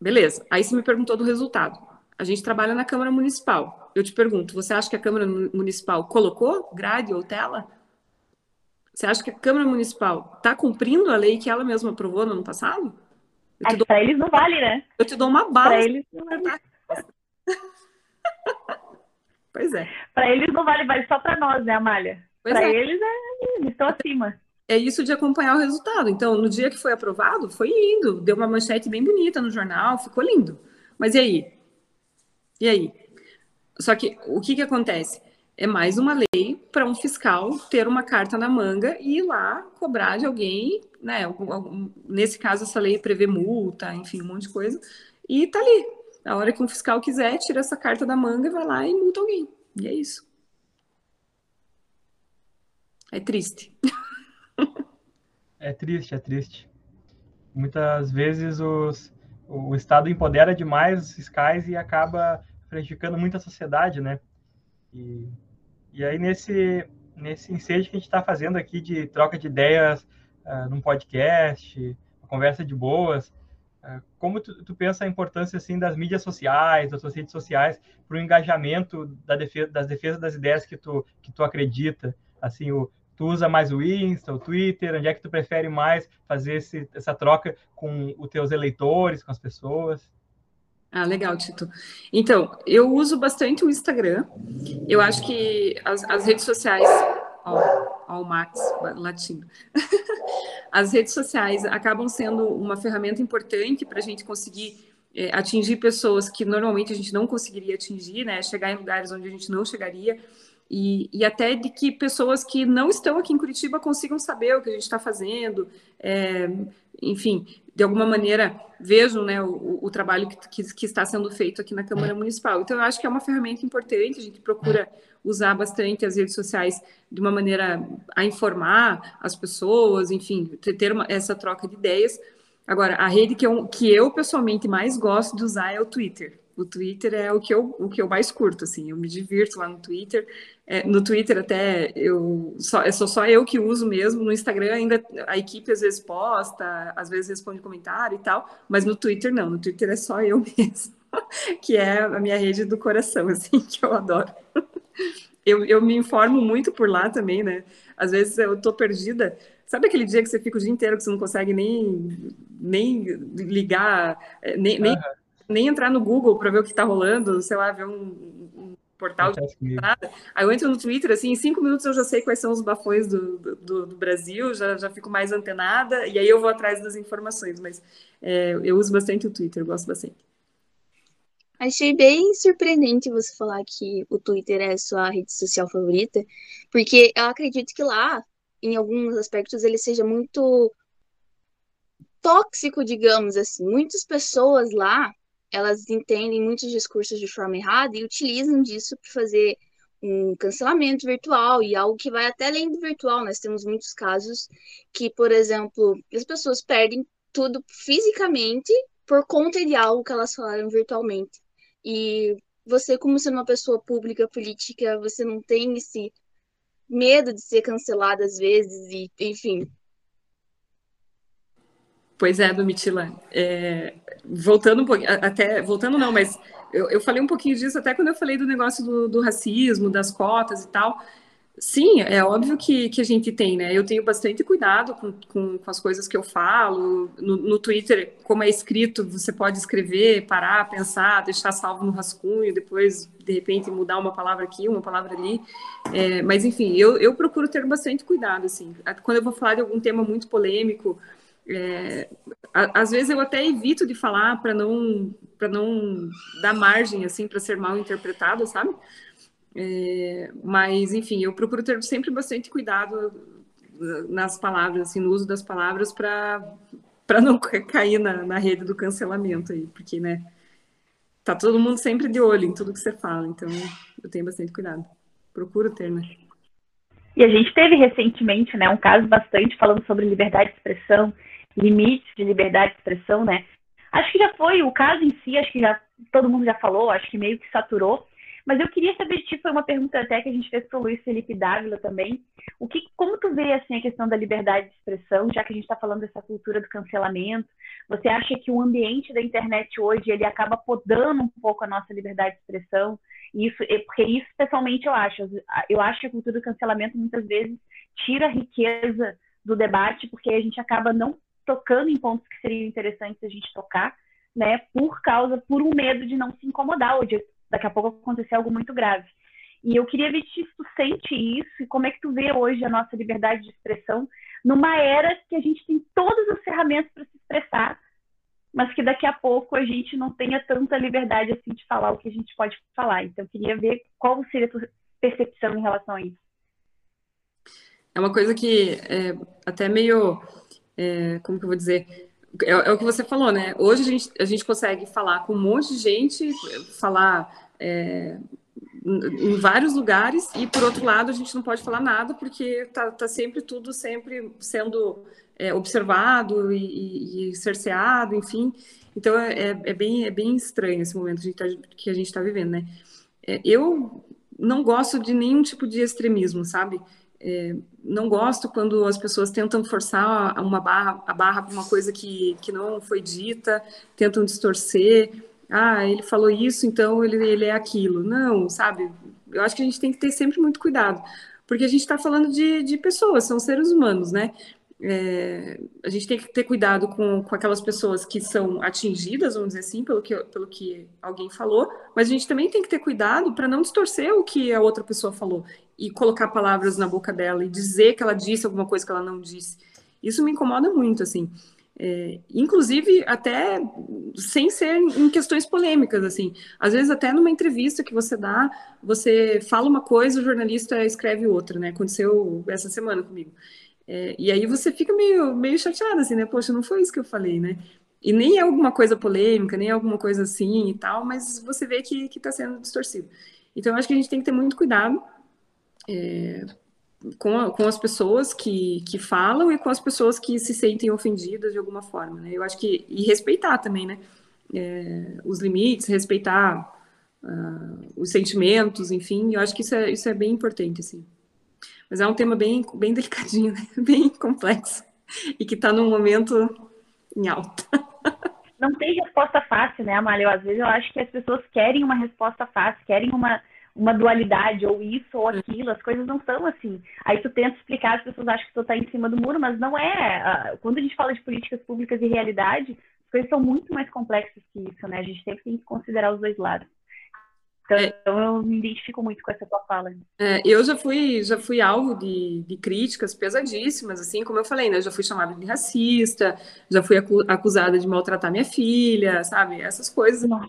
S2: Beleza. Aí você me perguntou do resultado. A gente trabalha na Câmara Municipal eu te pergunto, você acha que a Câmara Municipal colocou grade ou tela? Você acha que a Câmara Municipal está cumprindo a lei que ela mesma aprovou no ano passado?
S3: É, dou... Para eles não vale, né?
S2: Eu te dou uma bala. Para
S3: eles não vale. [LAUGHS]
S2: pois é.
S3: Para eles não vale, vale só para nós, né, Amália? Para é. eles, é, eles estão acima.
S2: É isso de acompanhar o resultado. Então, no dia que foi aprovado, foi lindo. Deu uma manchete bem bonita no jornal, ficou lindo. Mas e aí? E aí? Só que o que, que acontece? É mais uma lei para um fiscal ter uma carta na manga e ir lá cobrar de alguém, né? Nesse caso, essa lei prevê multa, enfim, um monte de coisa, e tá ali. A hora que um fiscal quiser, tira essa carta da manga, vai lá e multa alguém. E é isso. É triste.
S4: É triste, é triste. Muitas vezes os, o Estado empodera demais os fiscais e acaba prejudicando muito a sociedade, né? E, e aí, nesse, nesse ensejo que a gente está fazendo aqui de troca de ideias uh, num podcast, conversa de boas, uh, como tu, tu, pensa a importância, assim, das mídias sociais, das suas redes sociais, para o engajamento da defesa, das defesas das ideias que tu, que tu acredita? Assim, o, tu usa mais o Insta, o Twitter, onde é que tu prefere mais fazer esse, essa troca com os teus eleitores, com as pessoas?
S2: Ah, legal, Tito. Então, eu uso bastante o Instagram. Eu acho que as, as redes sociais. Ó, ó, o Max latindo. [LAUGHS] as redes sociais acabam sendo uma ferramenta importante para a gente conseguir é, atingir pessoas que normalmente a gente não conseguiria atingir, né? Chegar em lugares onde a gente não chegaria. E, e, até de que pessoas que não estão aqui em Curitiba consigam saber o que a gente está fazendo, é, enfim, de alguma maneira vejam né, o, o trabalho que, que, que, está sendo feito aqui na Câmara Municipal. Então, eu acho que é uma ferramenta importante, a gente procura usar bastante as redes sociais de uma maneira a informar as pessoas, enfim, ter uma, essa troca de ideias. Agora, a rede que eu, que eu pessoalmente mais gosto de usar é o Twitter o Twitter é o que eu, o que eu mais curto, assim, eu me divirto lá no Twitter. É, no Twitter até eu só, é só, só eu que uso mesmo, no Instagram ainda a equipe às vezes posta, às vezes responde comentário e tal, mas no Twitter não, no Twitter é só eu [LAUGHS] mesmo, que é a minha rede do coração, assim, que eu adoro. Eu, eu me informo muito por lá também, né? Às vezes eu tô perdida, Sabe aquele dia que você fica o dia inteiro que você não consegue nem, nem ligar, é, nem, nem nem entrar no Google para ver o que está rolando, sei lá, ver um, um portal de nada. Aí eu entro no Twitter, assim, em cinco minutos eu já sei quais são os bafões do, do, do Brasil, já, já fico mais antenada, e aí eu vou atrás das informações, mas é, eu uso bastante o Twitter, gosto bastante.
S1: Achei bem surpreendente você falar que o Twitter é a sua rede social favorita, porque eu acredito que lá, em alguns aspectos, ele seja muito tóxico, digamos assim. Muitas pessoas lá elas entendem muitos discursos de forma errada e utilizam disso para fazer um cancelamento virtual e algo que vai até além do virtual. Nós temos muitos casos que, por exemplo, as pessoas perdem tudo fisicamente por conta de algo que elas falaram virtualmente. E você, como sendo uma pessoa pública, política, você não tem esse medo de ser cancelada às vezes e, enfim,
S2: Pois é, Domitila. É, voltando um pouquinho, até voltando não, mas eu, eu, falei um pouquinho disso até quando eu falei do negócio do, do racismo, das cotas e tal. Sim, é óbvio que, que a gente tem, né? Eu tenho bastante cuidado com, com, com as coisas que eu falo. No, no, Twitter, como é escrito, você pode escrever, parar, pensar, deixar salvo no rascunho, depois, de repente, mudar uma palavra aqui, uma palavra ali. É, mas, enfim, eu, eu procuro ter bastante cuidado, assim. Quando eu vou falar de algum tema muito polêmico, é, às vezes eu até evito de falar para não para não dar margem assim para ser mal interpretado, sabe? É, mas enfim, eu procuro ter sempre bastante cuidado nas palavras, assim, no uso das palavras para para não cair na, na rede do cancelamento aí, porque né tá todo mundo sempre de olho em tudo que você fala, então eu tenho bastante cuidado. Procuro ter, né?
S3: E a gente teve recentemente, né, um caso bastante falando sobre liberdade de expressão limites de liberdade de expressão, né? Acho que já foi o caso em si, acho que já todo mundo já falou, acho que meio que saturou. Mas eu queria saber de ti, foi uma pergunta até que a gente fez para o Luiz Felipe Dávila também. O que, como tu vê assim a questão da liberdade de expressão, já que a gente está falando dessa cultura do cancelamento? Você acha que o ambiente da internet hoje ele acaba podando um pouco a nossa liberdade de expressão? Isso, porque isso pessoalmente eu acho. Eu acho que a cultura do cancelamento muitas vezes tira a riqueza do debate, porque a gente acaba não tocando em pontos que seriam interessantes a gente tocar, né, por causa, por um medo de não se incomodar ou de daqui a pouco acontecer algo muito grave. E eu queria ver se tu sente isso e como é que tu vê hoje a nossa liberdade de expressão numa era que a gente tem todas as ferramentas para se expressar, mas que daqui a pouco a gente não tenha tanta liberdade assim de falar o que a gente pode falar. Então eu queria ver qual seria a tua percepção em relação a isso.
S2: É uma coisa que é até meio é, como que eu vou dizer? É, é, o que você falou, né? Hoje a gente, a gente consegue falar com um monte de gente, falar é, em vários lugares, e por outro lado a gente não pode falar nada porque tá, tá sempre tudo sempre sendo é, observado e, e, cerceado, enfim. Então é, é, é bem, é bem estranho esse momento que a gente está vivendo, né? Eu não gosto de nenhum tipo de extremismo, sabe? É, não gosto quando as pessoas tentam forçar uma barra, a barra para uma coisa que, que não foi dita, tentam distorcer. Ah, ele falou isso, então ele, ele é aquilo. Não, sabe? Eu acho que a gente tem que ter sempre muito cuidado, porque a gente está falando de, de pessoas, são seres humanos, né? É, a gente tem que ter cuidado com, com aquelas pessoas que são atingidas, vamos dizer assim, pelo que, pelo que alguém falou, mas a gente também tem que ter cuidado para não distorcer o que a outra pessoa falou e colocar palavras na boca dela e dizer que ela disse alguma coisa que ela não disse. Isso me incomoda muito, assim. É, inclusive até sem ser em questões polêmicas, assim. Às vezes até numa entrevista que você dá, você fala uma coisa, o jornalista escreve outra, né? Aconteceu essa semana comigo. É, e aí você fica meio, meio chateado, assim, né? Poxa, não foi isso que eu falei, né? E nem é alguma coisa polêmica, nem é alguma coisa assim e tal, mas você vê que está sendo distorcido. Então, eu acho que a gente tem que ter muito cuidado é, com, a, com as pessoas que, que falam e com as pessoas que se sentem ofendidas de alguma forma, né? Eu acho que, e respeitar também, né? É, os limites, respeitar uh, os sentimentos, enfim, eu acho que isso é, isso é bem importante, assim. Mas é um tema bem, bem delicadinho, né? [LAUGHS] bem complexo, e que está num momento em alta. [LAUGHS]
S3: Não tem resposta fácil, né, Amália? Às vezes eu acho que as pessoas querem uma resposta fácil, querem uma uma dualidade, ou isso ou aquilo, as coisas não são assim. Aí tu tenta explicar, as pessoas acham que tu tá em cima do muro, mas não é. Quando a gente fala de políticas públicas e realidade, as coisas são muito mais complexas que isso, né? A gente sempre tem que considerar os dois lados. Então, é. eu me identifico muito com essa tua fala.
S2: É, eu já fui, já fui alvo de, de, críticas pesadíssimas, assim, como eu falei, né? Já fui chamada de racista, já fui acusada de maltratar minha filha, sabe? Essas coisas. Nossa,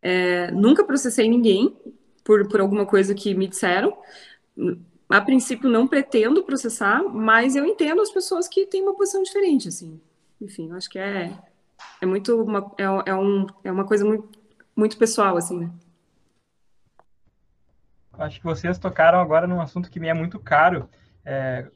S2: é, nunca processei ninguém, por, por alguma coisa que me disseram. A princípio, não pretendo processar, mas eu entendo as pessoas que têm uma posição diferente, assim. Enfim, eu acho que é, é muito uma, é, é, um, é uma coisa muito, muito pessoal, assim, né?
S4: Acho que vocês tocaram agora num assunto que me é muito caro, é,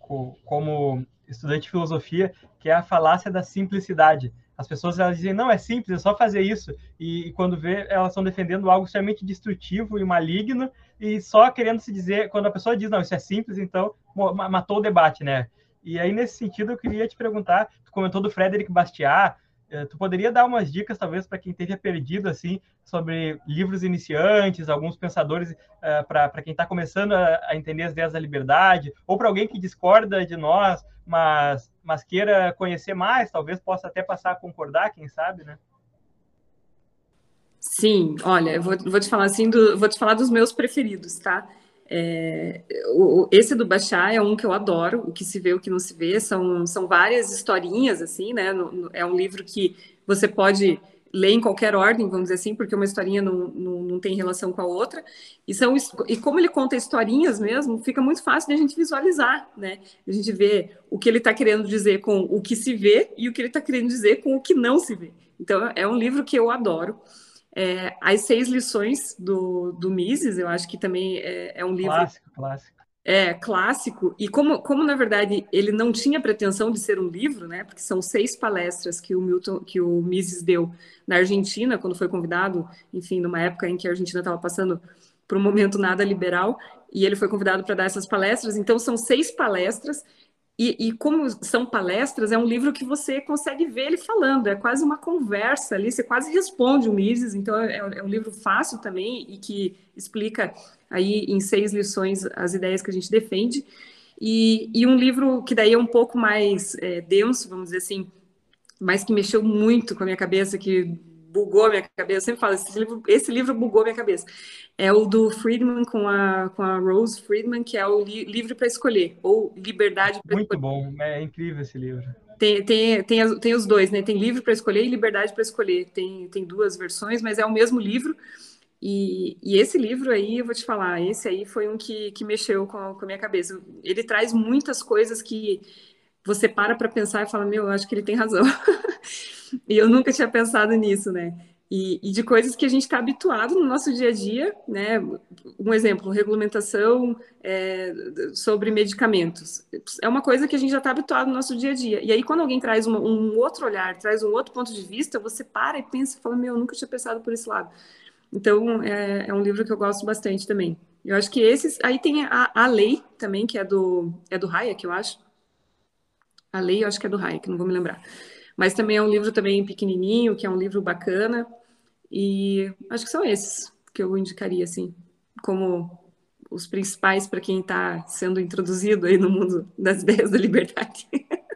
S4: como estudante de filosofia, que é a falácia da simplicidade. As pessoas elas dizem, não, é simples, é só fazer isso. E, e quando vê, elas estão defendendo algo extremamente destrutivo e maligno, e só querendo se dizer, quando a pessoa diz, não, isso é simples, então matou o debate, né? E aí, nesse sentido, eu queria te perguntar, tu comentou do Frederic Bastiat, tu poderia dar umas dicas, talvez, para quem esteja perdido, assim, sobre livros iniciantes, alguns pensadores, uh, eh, para quem está começando a, a, entender as ideias da liberdade, ou para alguém que discorda de nós, mas, mas queira conhecer mais, talvez possa até passar a concordar, quem sabe, né?
S2: Sim, olha, eu vou, vou te falar assim, do, vou te falar dos meus preferidos, tá? É, o, esse do Bachar é um que eu adoro, o que se vê, o que não se vê, são, são várias historinhas, assim, né? No, no, é um livro que você pode ler em qualquer ordem, vamos dizer assim, porque uma historinha não, não, não tem relação com a outra. E, são, e como ele conta historinhas mesmo, fica muito fácil de a gente visualizar, né? A gente vê o que ele está querendo dizer com o que se vê e o que ele está querendo dizer com o que não se vê. Então, é um livro que eu adoro. É, As Seis Lições do, do Mises, eu acho que também é, é um livro.
S4: Clássico, clássico.
S2: É, clássico. E como, como, na verdade, ele não tinha pretensão de ser um livro, né? Porque são seis palestras que o Milton, que o Mises deu na Argentina, quando foi convidado, enfim, numa época em que a Argentina estava passando por um momento nada liberal, e ele foi convidado para dar essas palestras. Então, são seis palestras e, e, como são palestras, é um livro que você consegue ver ele falando, é quase uma conversa ali, você quase responde o Mises, então é, é, um livro fácil também e que explica aí em seis lições as ideias que a gente defende. E, e um livro que daí é um pouco mais é, denso, vamos dizer assim, mas que mexeu muito com a minha cabeça, que bugou a minha cabeça. Eu sempre falo, esse livro, esse livro bugou a minha cabeça. É o do Friedman com a, com a Rose Friedman, que é o li, Livre para Escolher, ou Liberdade
S4: para
S2: Escolher.
S4: Muito bom, é incrível esse livro.
S2: Tem, tem, tem, tem os dois, né? Tem Livre para Escolher e Liberdade para Escolher. Tem, tem duas versões, mas é o mesmo livro. E, e, esse livro aí, eu vou te falar, esse aí foi um que, que mexeu com a, com a minha cabeça. Ele traz muitas coisas que você para para pensar e fala, meu, eu acho que ele tem razão. [LAUGHS] e eu nunca tinha pensado nisso, né? E, e de coisas que a gente está habituado no nosso dia a dia, né? Um exemplo, regulamentação é, sobre medicamentos. É uma coisa que a gente já está habituado no nosso dia a dia. E aí, quando alguém traz uma, um outro olhar, traz um outro ponto de vista, você para e pensa e fala, meu, eu nunca tinha pensado por esse lado. Então, é, é um livro que eu gosto bastante também. Eu acho que esses... Aí tem a, a Lei também, que é do, é do Hayek, eu acho. A Lei, eu acho que é do Hayek, não vou me lembrar. Mas também é um livro também pequenininho, que é um livro bacana. E acho que são esses que eu indicaria, assim, como os principais para quem está sendo introduzido aí no mundo das ideias da liberdade. [LAUGHS]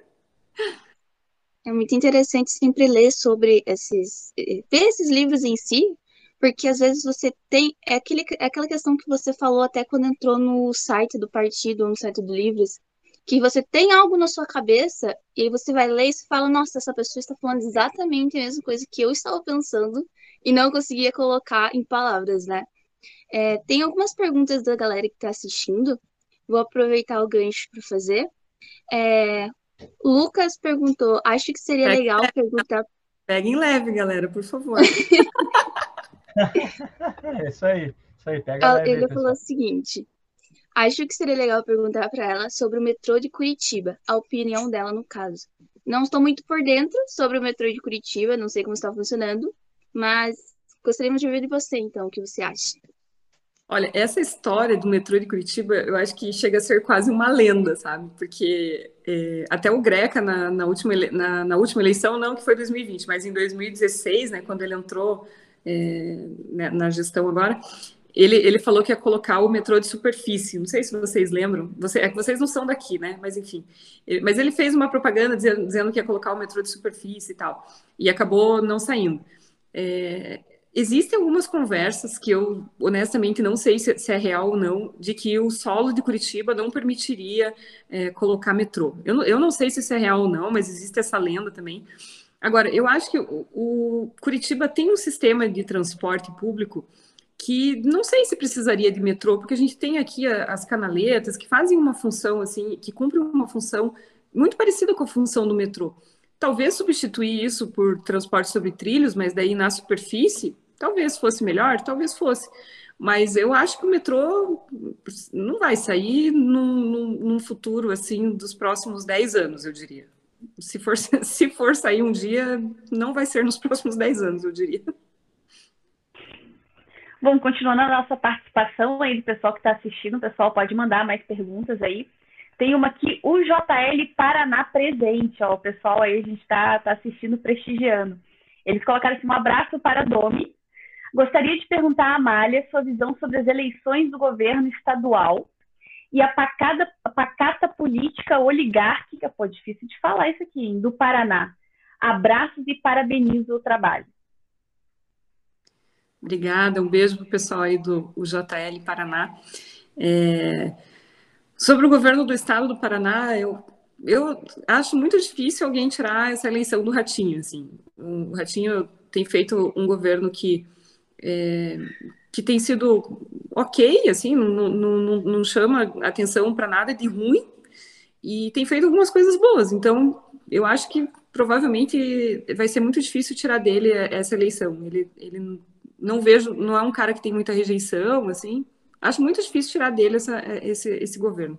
S1: É muito interessante sempre ler sobre esses, ver esses livros em si, porque às vezes você tem, é, aquele, é aquela questão que você falou até quando entrou no site do partido, no site do Livros, que você tem algo na sua cabeça e aí você vai ler e fala, nossa, essa pessoa está falando exatamente a mesma coisa que eu estava pensando e não conseguia colocar em palavras, né? É, tem algumas perguntas da galera que está assistindo. Vou aproveitar o gancho para fazer. É, Lucas perguntou, acho que seria legal perguntar.
S2: Peguem leve, galera, por favor. [LAUGHS]
S4: é isso aí. Isso aí, pega leve,
S1: Ele falou o seguinte: Acho que seria legal perguntar para ela sobre o metrô de Curitiba, a opinião dela no caso. Não estou muito por dentro sobre o metrô de Curitiba, não sei como está funcionando, mas gostaríamos de ouvir de você, então, o que você acha.
S2: Olha, essa história do metrô de Curitiba, eu acho que chega a ser quase uma lenda, sabe? Porque é, até o Greca, na, na, última, na, na, última eleição, não que foi 2020, mas em 2016, né, quando ele entrou é, né, na gestão agora, ele, ele falou que ia colocar o metrô de superfície. Não sei se vocês lembram. Você, é que vocês não são daqui, né? Mas enfim. Ele, mas ele fez uma propaganda dizendo, dizendo, que ia colocar o metrô de superfície e tal. E acabou não saindo. É, Existem algumas conversas que eu honestamente não sei se, se, é real ou não, de que o solo de Curitiba não permitiria é, colocar metrô. Eu, eu não sei se isso é real ou não, mas existe essa lenda também. Agora, eu acho que o, o Curitiba tem um sistema de transporte público que não sei se precisaria de metrô, porque a gente tem aqui as canaletas que fazem uma função assim, que cumprem uma função muito parecida com a função do metrô. Talvez substituir isso por transporte sobre trilhos, mas daí na superfície, talvez fosse melhor, talvez fosse. Mas eu acho que o metrô não vai sair num, num, futuro assim dos próximos 10 anos, eu diria. Se for, [LAUGHS] se for sair um dia, não vai ser nos próximos 10 anos, eu diria.
S3: Bom, continuando a nossa participação aí do pessoal que está assistindo, o pessoal pode mandar mais perguntas aí. Tem uma aqui, o JL Paraná presente, ó, o pessoal aí a gente está tá assistindo, prestigiando. Eles colocaram assim, um abraço para Domi. Gostaria de perguntar à Amália sua visão sobre as eleições do governo estadual e a pacada, pacata política oligárquica, pô, difícil de falar isso aqui, hein, do Paraná. Abraços e parabenizo o trabalho.
S2: Obrigada, um beijo para o pessoal aí do JL Paraná. É, Sobre o governo do estado do Paraná, eu, eu acho muito difícil alguém tirar essa eleição do Ratinho. Assim. O Ratinho tem feito um governo que, é, que tem sido ok, assim, não, não, não chama atenção para nada de ruim e tem feito algumas coisas boas. Então, eu acho que provavelmente vai ser muito difícil tirar dele essa eleição. Ele, ele não vejo, não é um cara que tem muita rejeição, assim. Acho muito difícil tirar dele essa, esse, esse governo.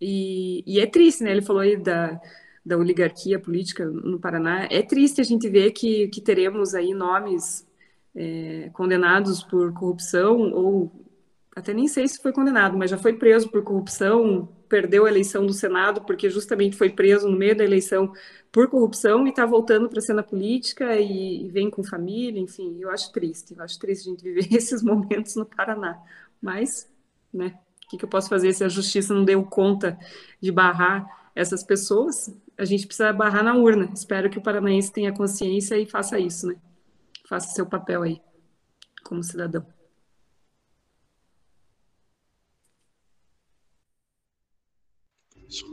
S2: E, e, é triste, né? Ele falou aí da, da oligarquia política no Paraná. É triste a gente ver que, que teremos aí nomes é, condenados por corrupção, ou até nem sei se foi condenado, mas já foi preso por corrupção, perdeu a eleição do Senado porque justamente foi preso no meio da eleição por corrupção e está voltando para a cena política e, e, vem com família, enfim, eu acho triste, eu acho triste a gente viver [LAUGHS] esses momentos no Paraná. Mas, né, o que, que eu posso fazer se a justiça não deu conta de barrar essas pessoas? A gente precisa barrar na urna. Espero que o paranaense tenha consciência e faça isso, né? Faça seu papel aí, como cidadão.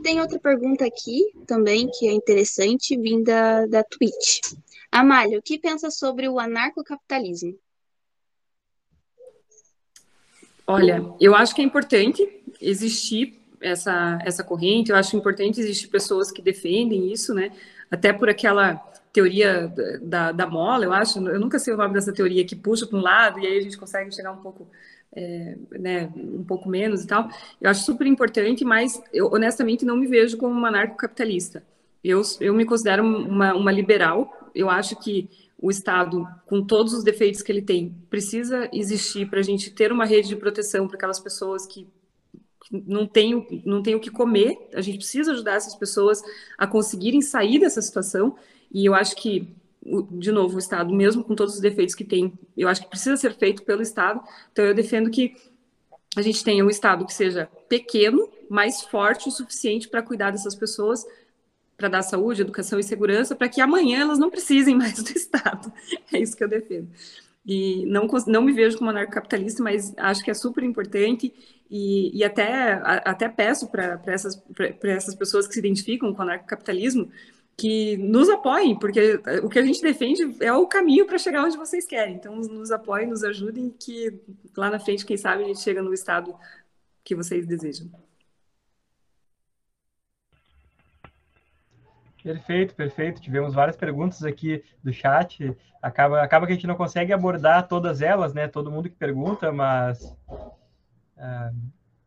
S1: Tem outra pergunta aqui também que é interessante, vinda da Twitch. Amália, o que pensa sobre o anarcocapitalismo?
S2: Olha, eu acho que é importante existir essa, essa corrente, eu acho importante existir pessoas que defendem isso, né? Até por aquela teoria da, da mola, eu acho, eu nunca sei o nome dessa teoria, que puxa para um lado e aí a gente consegue chegar um pouco, é, né, um pouco menos e tal. Eu acho super importante, mas eu honestamente não me vejo como uma anarcocapitalista. Eu, eu me considero uma, uma liberal, eu acho que o Estado, com todos os defeitos que ele tem, precisa existir para a gente ter uma rede de proteção para aquelas pessoas que não têm, não têm o que comer. A gente precisa ajudar essas pessoas a conseguirem sair dessa situação. E eu acho que, de novo, o Estado, mesmo com todos os defeitos que tem, eu acho que precisa ser feito pelo Estado. Então, eu defendo que a gente tenha um Estado que seja pequeno, mas forte o suficiente para cuidar dessas pessoas para dar saúde, educação e segurança, para que amanhã elas não precisem [LAUGHS] mais do Estado. É isso que eu defendo. e não, não me vejo como anarcocapitalista, mas acho que é super importante e, e até, até peço para essas, essas pessoas que se identificam com o anarcocapitalismo que nos apoiem, porque o que a gente defende é o caminho para chegar onde vocês querem. Então, nos apoiem, nos ajudem, que lá na frente, quem sabe, a gente chega no estado que vocês desejam.
S4: Perfeito, perfeito. Tivemos várias perguntas aqui do chat. Acaba, acaba que a gente não consegue abordar todas elas, né? Todo mundo que pergunta, mas uh,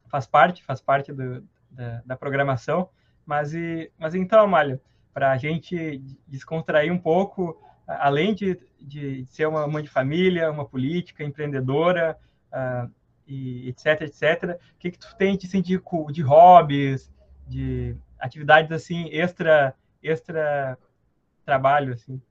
S4: faz parte, faz parte do, da, da, programação. Mas, e, mas então, Amália, para a gente descontrair um pouco, além de, de ser uma mãe de família, uma política, empreendedora, uh, e etc, etc, o que, que tu tem de, de, de hobbies, de atividades assim extra extra trabalho, assim?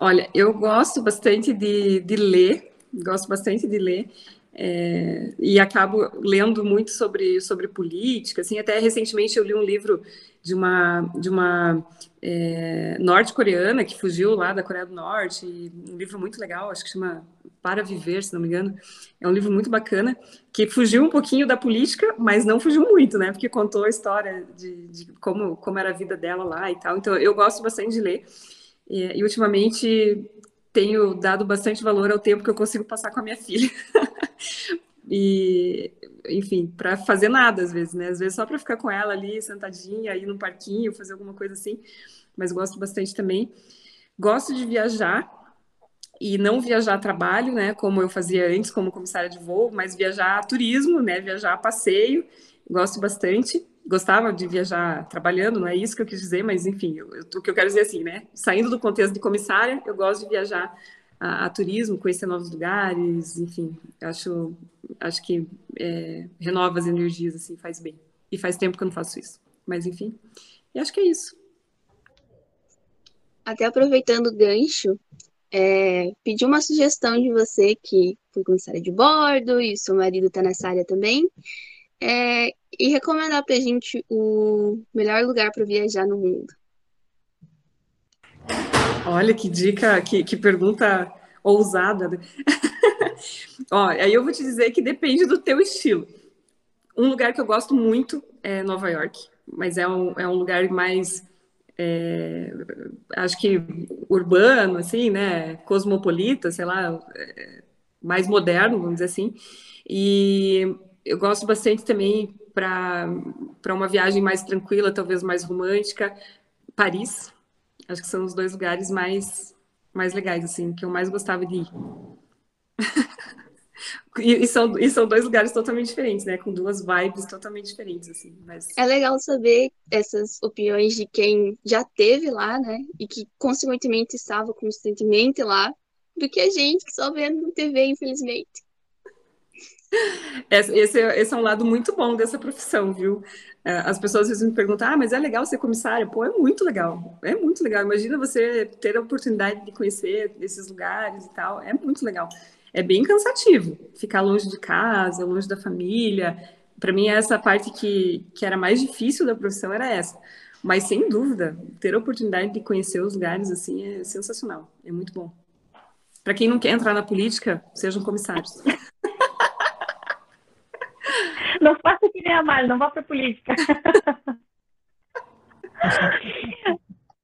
S2: Olha, eu gosto bastante de, de ler, gosto bastante de ler, é, e acabo lendo muito sobre, sobre política, assim, até recentemente eu li um livro de uma, de uma é, norte-coreana que fugiu lá da Coreia do Norte, um livro muito legal, acho que chama Para Viver, se não me engano. É um livro muito bacana, que fugiu um pouquinho da política, mas não fugiu muito, né? Porque contou a história de, de como, como era a vida dela lá e tal. Então, eu gosto bastante de ler. E, e ultimamente tenho dado bastante valor ao tempo que eu consigo passar com a minha filha. [LAUGHS] e enfim, para fazer nada às vezes, né? Às vezes só para ficar com ela ali sentadinha, ir no parquinho, fazer alguma coisa assim. Mas gosto bastante também. Gosto de viajar e não viajar a trabalho, né? Como eu fazia antes, como comissária de voo, mas viajar a turismo, né? Viajar a passeio. Gosto bastante. Gostava de viajar trabalhando, não é isso que eu quis dizer, mas enfim, eu, o que eu quero dizer é assim, né? Saindo do contexto de comissária, eu gosto de viajar a, a turismo, conhecer novos lugares, enfim, acho, acho que é, renova as energias, assim, faz bem. E faz tempo que eu não faço isso. Mas, enfim, e acho que é isso.
S1: Até aproveitando o gancho, é, pedir uma sugestão de você que foi comissária de bordo e seu marido está nessa área também, é, e recomendar para a gente o melhor lugar para viajar no mundo.
S2: Olha que dica, que, que pergunta ousada. Né? [LAUGHS] Ó, aí eu vou te dizer que depende do teu estilo. Um lugar que eu gosto muito é Nova York, mas é um, é um lugar mais, é, acho que urbano, assim, né? Cosmopolita, sei lá, é, mais moderno, vamos dizer assim. E eu gosto bastante também para uma viagem mais tranquila, talvez mais romântica, Paris. Acho que são os dois lugares mais, mais legais, assim, que eu mais gostava de ir. [LAUGHS] e, e, são, e são dois lugares totalmente diferentes, né? Com duas vibes totalmente diferentes, assim. Mas...
S1: É legal saber essas opiniões de quem já teve lá, né? E que, consequentemente, estava constantemente lá, do que a gente que só vê no TV, infelizmente.
S2: Esse, é, esse é um lado muito bom dessa profissão, viu? É, as pessoas às vezes me perguntam, ah, mas é legal ser comissária? Pô, é muito legal, é muito legal. Imagina você ter a oportunidade de conhecer esses lugares e tal, é muito legal. É bem cansativo ficar longe de casa, longe da família. Para mim, essa parte que, que era mais difícil da profissão era essa. Mas, sem dúvida, ter a oportunidade de conhecer os lugares assim é sensacional, é muito bom. Para quem não quer entrar na política, sejam comissários.
S3: Não faça que nem a Mari, não vá para política. [LAUGHS]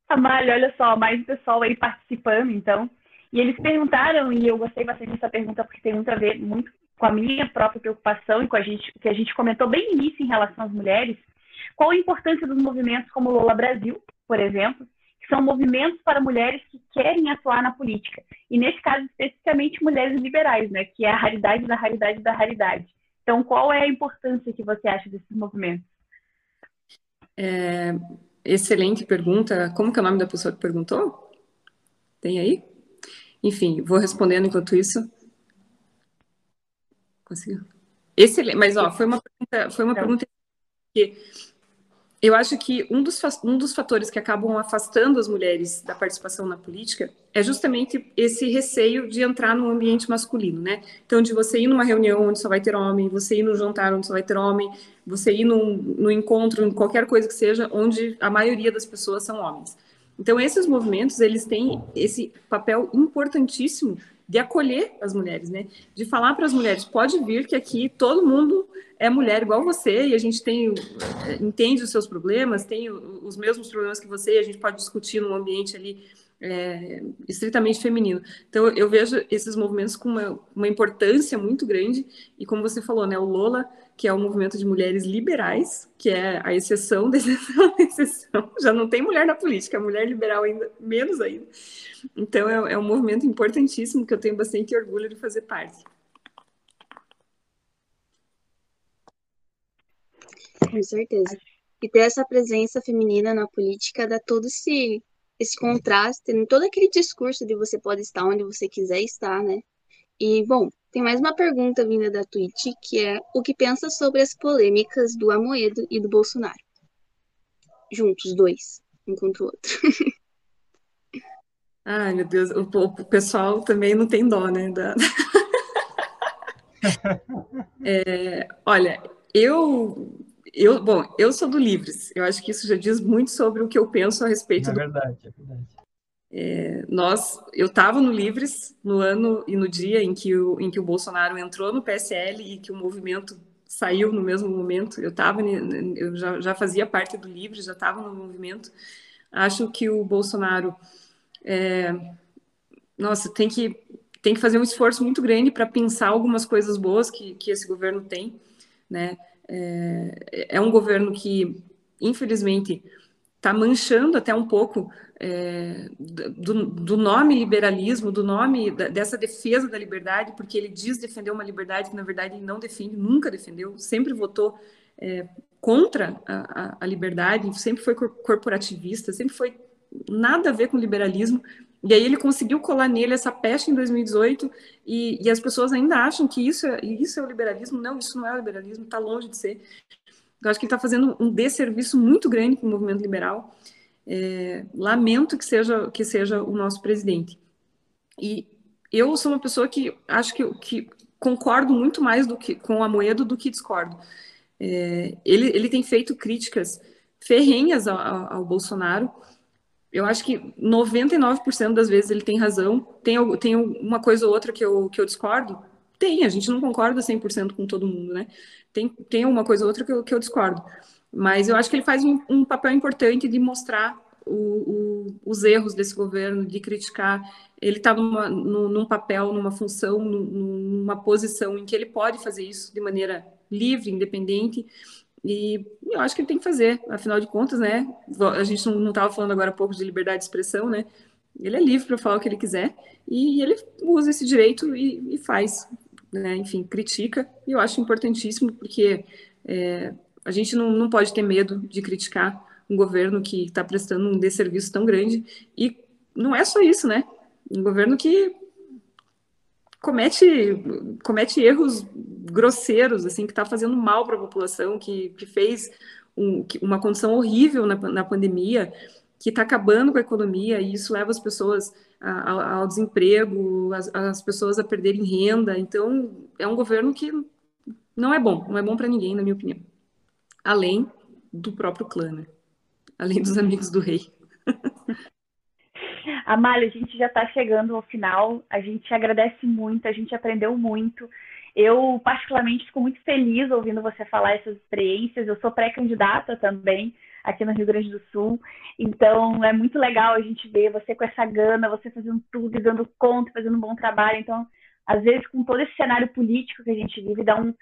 S3: Amália, olha só, mais pessoal aí participando, então. E eles perguntaram, e eu gostei bastante dessa pergunta, porque tem muito a ver muito com a minha própria preocupação e com a gente, que a gente comentou bem no início em relação às mulheres, qual a importância dos movimentos como Lola Brasil, por exemplo, que são movimentos para mulheres que querem atuar na política. E nesse caso, especificamente mulheres liberais, né, que é a raridade da raridade da raridade. Então, qual é a importância que você acha desses movimentos?
S2: É, excelente pergunta. Como que é o nome da pessoa que perguntou? Tem aí? Enfim, vou respondendo enquanto isso. Conseguiu? Excelente. Mas, ó, foi uma pergunta, foi uma pergunta que eu acho que um dos, um dos fatores que acabam afastando as mulheres da participação na política é justamente esse receio de entrar no ambiente masculino, né? Então, de você ir numa reunião onde só vai ter homem, você ir no jantar onde só vai ter homem, você ir num, no encontro, em qualquer coisa que seja, onde a maioria das pessoas são homens. Então, esses movimentos, eles têm esse papel importantíssimo de acolher as mulheres, né? De falar para as mulheres, pode vir que aqui todo mundo é mulher igual você e a gente tem eh, entende os seus problemas, tem os mesmos problemas que você e a gente pode discutir num ambiente ali é, estritamente feminino. Então, eu vejo esses movimentos com uma, uma, importância muito grande, e como você falou, né, o Lola, que é o movimento de mulheres liberais, que é a exceção [LAUGHS] da exceção exceção, já não tem mulher na política, a mulher liberal ainda menos ainda. Então, é, é um movimento importantíssimo que eu tenho bastante orgulho de fazer parte.
S1: Com certeza. E ter essa presença feminina na política dá todo esse esse contraste em todo aquele discurso de você pode estar onde você quiser estar, né? E, bom, tem mais uma pergunta vinda da Twitch, que é o que pensa sobre as polêmicas do Amoedo e do Bolsonaro? Juntos, dois, um contra o outro. [LAUGHS]
S2: Ai, meu Deus, o, o pessoal também não tem dó, né? Da... [LAUGHS] é, olha, eu eu, bom, eu sou do Livres. Eu acho que isso já diz muito sobre o que eu penso a respeito.
S4: É verdade, do... é verdade.
S2: É, nós, eu estava no Livres no ano e no dia em que, o, em que o Bolsonaro entrou no PSL e que o movimento saiu no mesmo momento. Eu estava, eu já, já, fazia parte do Livres, já estava no movimento. Acho que o Bolsonaro, é, nossa, tem que tem que fazer um esforço muito grande para pensar algumas coisas boas que, que esse governo tem, né? É, é um governo que, infelizmente, está manchando até um pouco é, do, do, nome liberalismo, do nome da, dessa defesa da liberdade, porque ele diz defender uma liberdade que, na verdade, ele não defende, nunca defendeu, sempre votou é, contra a, a, a, liberdade, sempre foi corporativista, sempre foi nada a ver com liberalismo. E aí ele conseguiu colar nele essa peste em 2018 e, e as pessoas ainda acham que isso é, isso é o liberalismo. Não, isso não é o liberalismo, está longe de ser. Eu acho que ele está fazendo um desserviço muito grande com o movimento liberal. É, lamento que seja, que seja o nosso presidente. E eu sou uma pessoa que acho que, que concordo muito mais do que com a Moedo do que discordo. É, ele, ele tem feito críticas ferrenhas ao, ao Bolsonaro, eu acho que 99% das vezes ele tem razão. Tem, tem uma coisa ou outra que eu, que eu discordo? Tem, a gente não concorda 100% com todo mundo, né? Tem, tem uma coisa ou outra que eu, que eu discordo. Mas eu acho que ele faz um, um papel importante de mostrar o, o, os erros desse governo, de criticar. Ele está num, num papel, numa função, numa posição em que ele pode fazer isso de maneira livre, independente, e eu acho que ele tem que fazer, afinal de contas, né? A gente não estava falando agora há pouco de liberdade de expressão, né? Ele é livre para falar o que ele quiser e ele usa esse direito e, e faz, né? Enfim, critica. E eu acho importantíssimo porque é, a gente não, não pode ter medo de criticar um governo que está prestando um desserviço tão grande. E não é só isso, né? Um governo que comete, comete erros grosseiros, assim, que está fazendo mal para a população, que, que fez um, uma condição horrível na, na pandemia, que está acabando com a economia, e isso leva as pessoas ao, desemprego, as, as, pessoas a perderem renda. Então, é um governo que não é bom, não é bom para ninguém, na minha opinião. Além do próprio clã, né? Além dos amigos do rei. [LAUGHS]
S3: Amália, a gente já está chegando ao final. A gente agradece muito, a gente aprendeu muito. Eu, particularmente, fico muito feliz ouvindo você falar essas experiências. Eu sou pré-candidata também aqui no Rio Grande do Sul. Então, é muito legal a gente ver você com essa gana, você fazendo tudo e dando conta, fazendo um bom trabalho. Então, às vezes, com todo esse cenário político que a gente vive, dá um,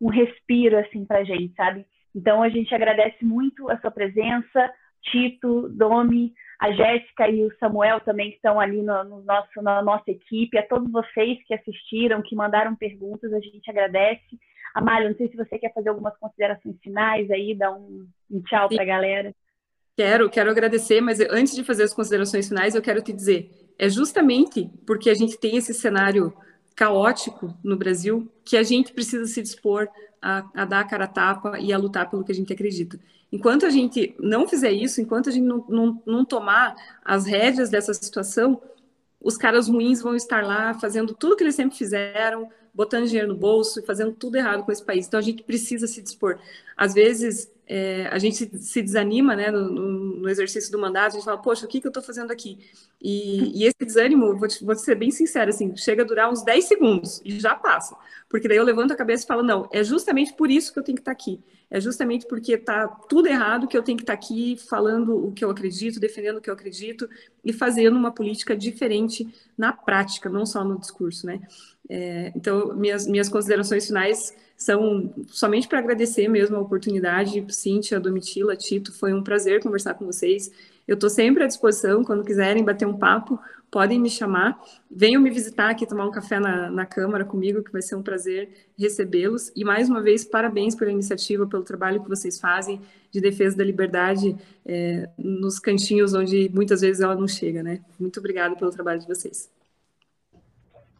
S3: um respiro, assim, pra gente, sabe? Então, a gente agradece muito a sua presença, Tito, Domi, a Jéssica e o Samuel também que estão ali no, no, nosso, na nossa equipe, a todos vocês que assistiram, que mandaram perguntas, a gente agradece. Amália, não sei se você quer fazer algumas considerações finais aí, dar um, um tchau para a galera.
S2: Quero, quero agradecer, mas antes de fazer as considerações finais, eu quero te dizer, é justamente porque a gente tem esse cenário caótico no Brasil que a gente precisa se dispor a, a dar a cara a tapa e a lutar pelo que a gente acredita. Enquanto a gente não fizer isso, enquanto a gente não, não, não tomar as rédeas dessa situação, os caras ruins vão estar lá fazendo tudo que eles sempre fizeram, botando dinheiro no bolso e fazendo tudo errado com esse país. Então a gente precisa se dispor. Às vezes é, a gente se desanima né, no, no, exercício do mandato, a gente fala, poxa, o que, que eu estou fazendo aqui? E, e esse desânimo, vou, te, vou ser bem sincero, assim, chega a durar uns 10 segundos e já passa. Porque daí eu levanto a cabeça e falo, não, é justamente por isso que eu tenho que estar aqui. É justamente porque está tudo errado que eu tenho que estar aqui falando o que eu acredito, defendendo o que eu acredito e fazendo uma política diferente na prática, não só no discurso, né? É, então, minhas, minhas considerações finais são somente para agradecer mesmo a oportunidade, Cíntia, Domitila, Tito, foi um prazer conversar com vocês. Eu estou sempre à disposição, quando quiserem bater um papo, podem me chamar. Venham me visitar aqui, tomar um café na, na Câmara comigo, que vai ser um prazer recebê-los. E mais uma vez, parabéns pela iniciativa, pelo trabalho que vocês fazem de defesa da liberdade é, nos cantinhos onde muitas vezes ela não chega, né? Muito obrigada pelo trabalho de vocês.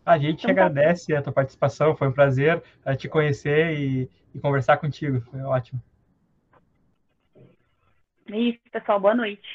S4: A gente então, agradece a tua participação, foi um prazer te conhecer e, e conversar contigo, foi ótimo.
S3: É isso, pessoal, boa noite.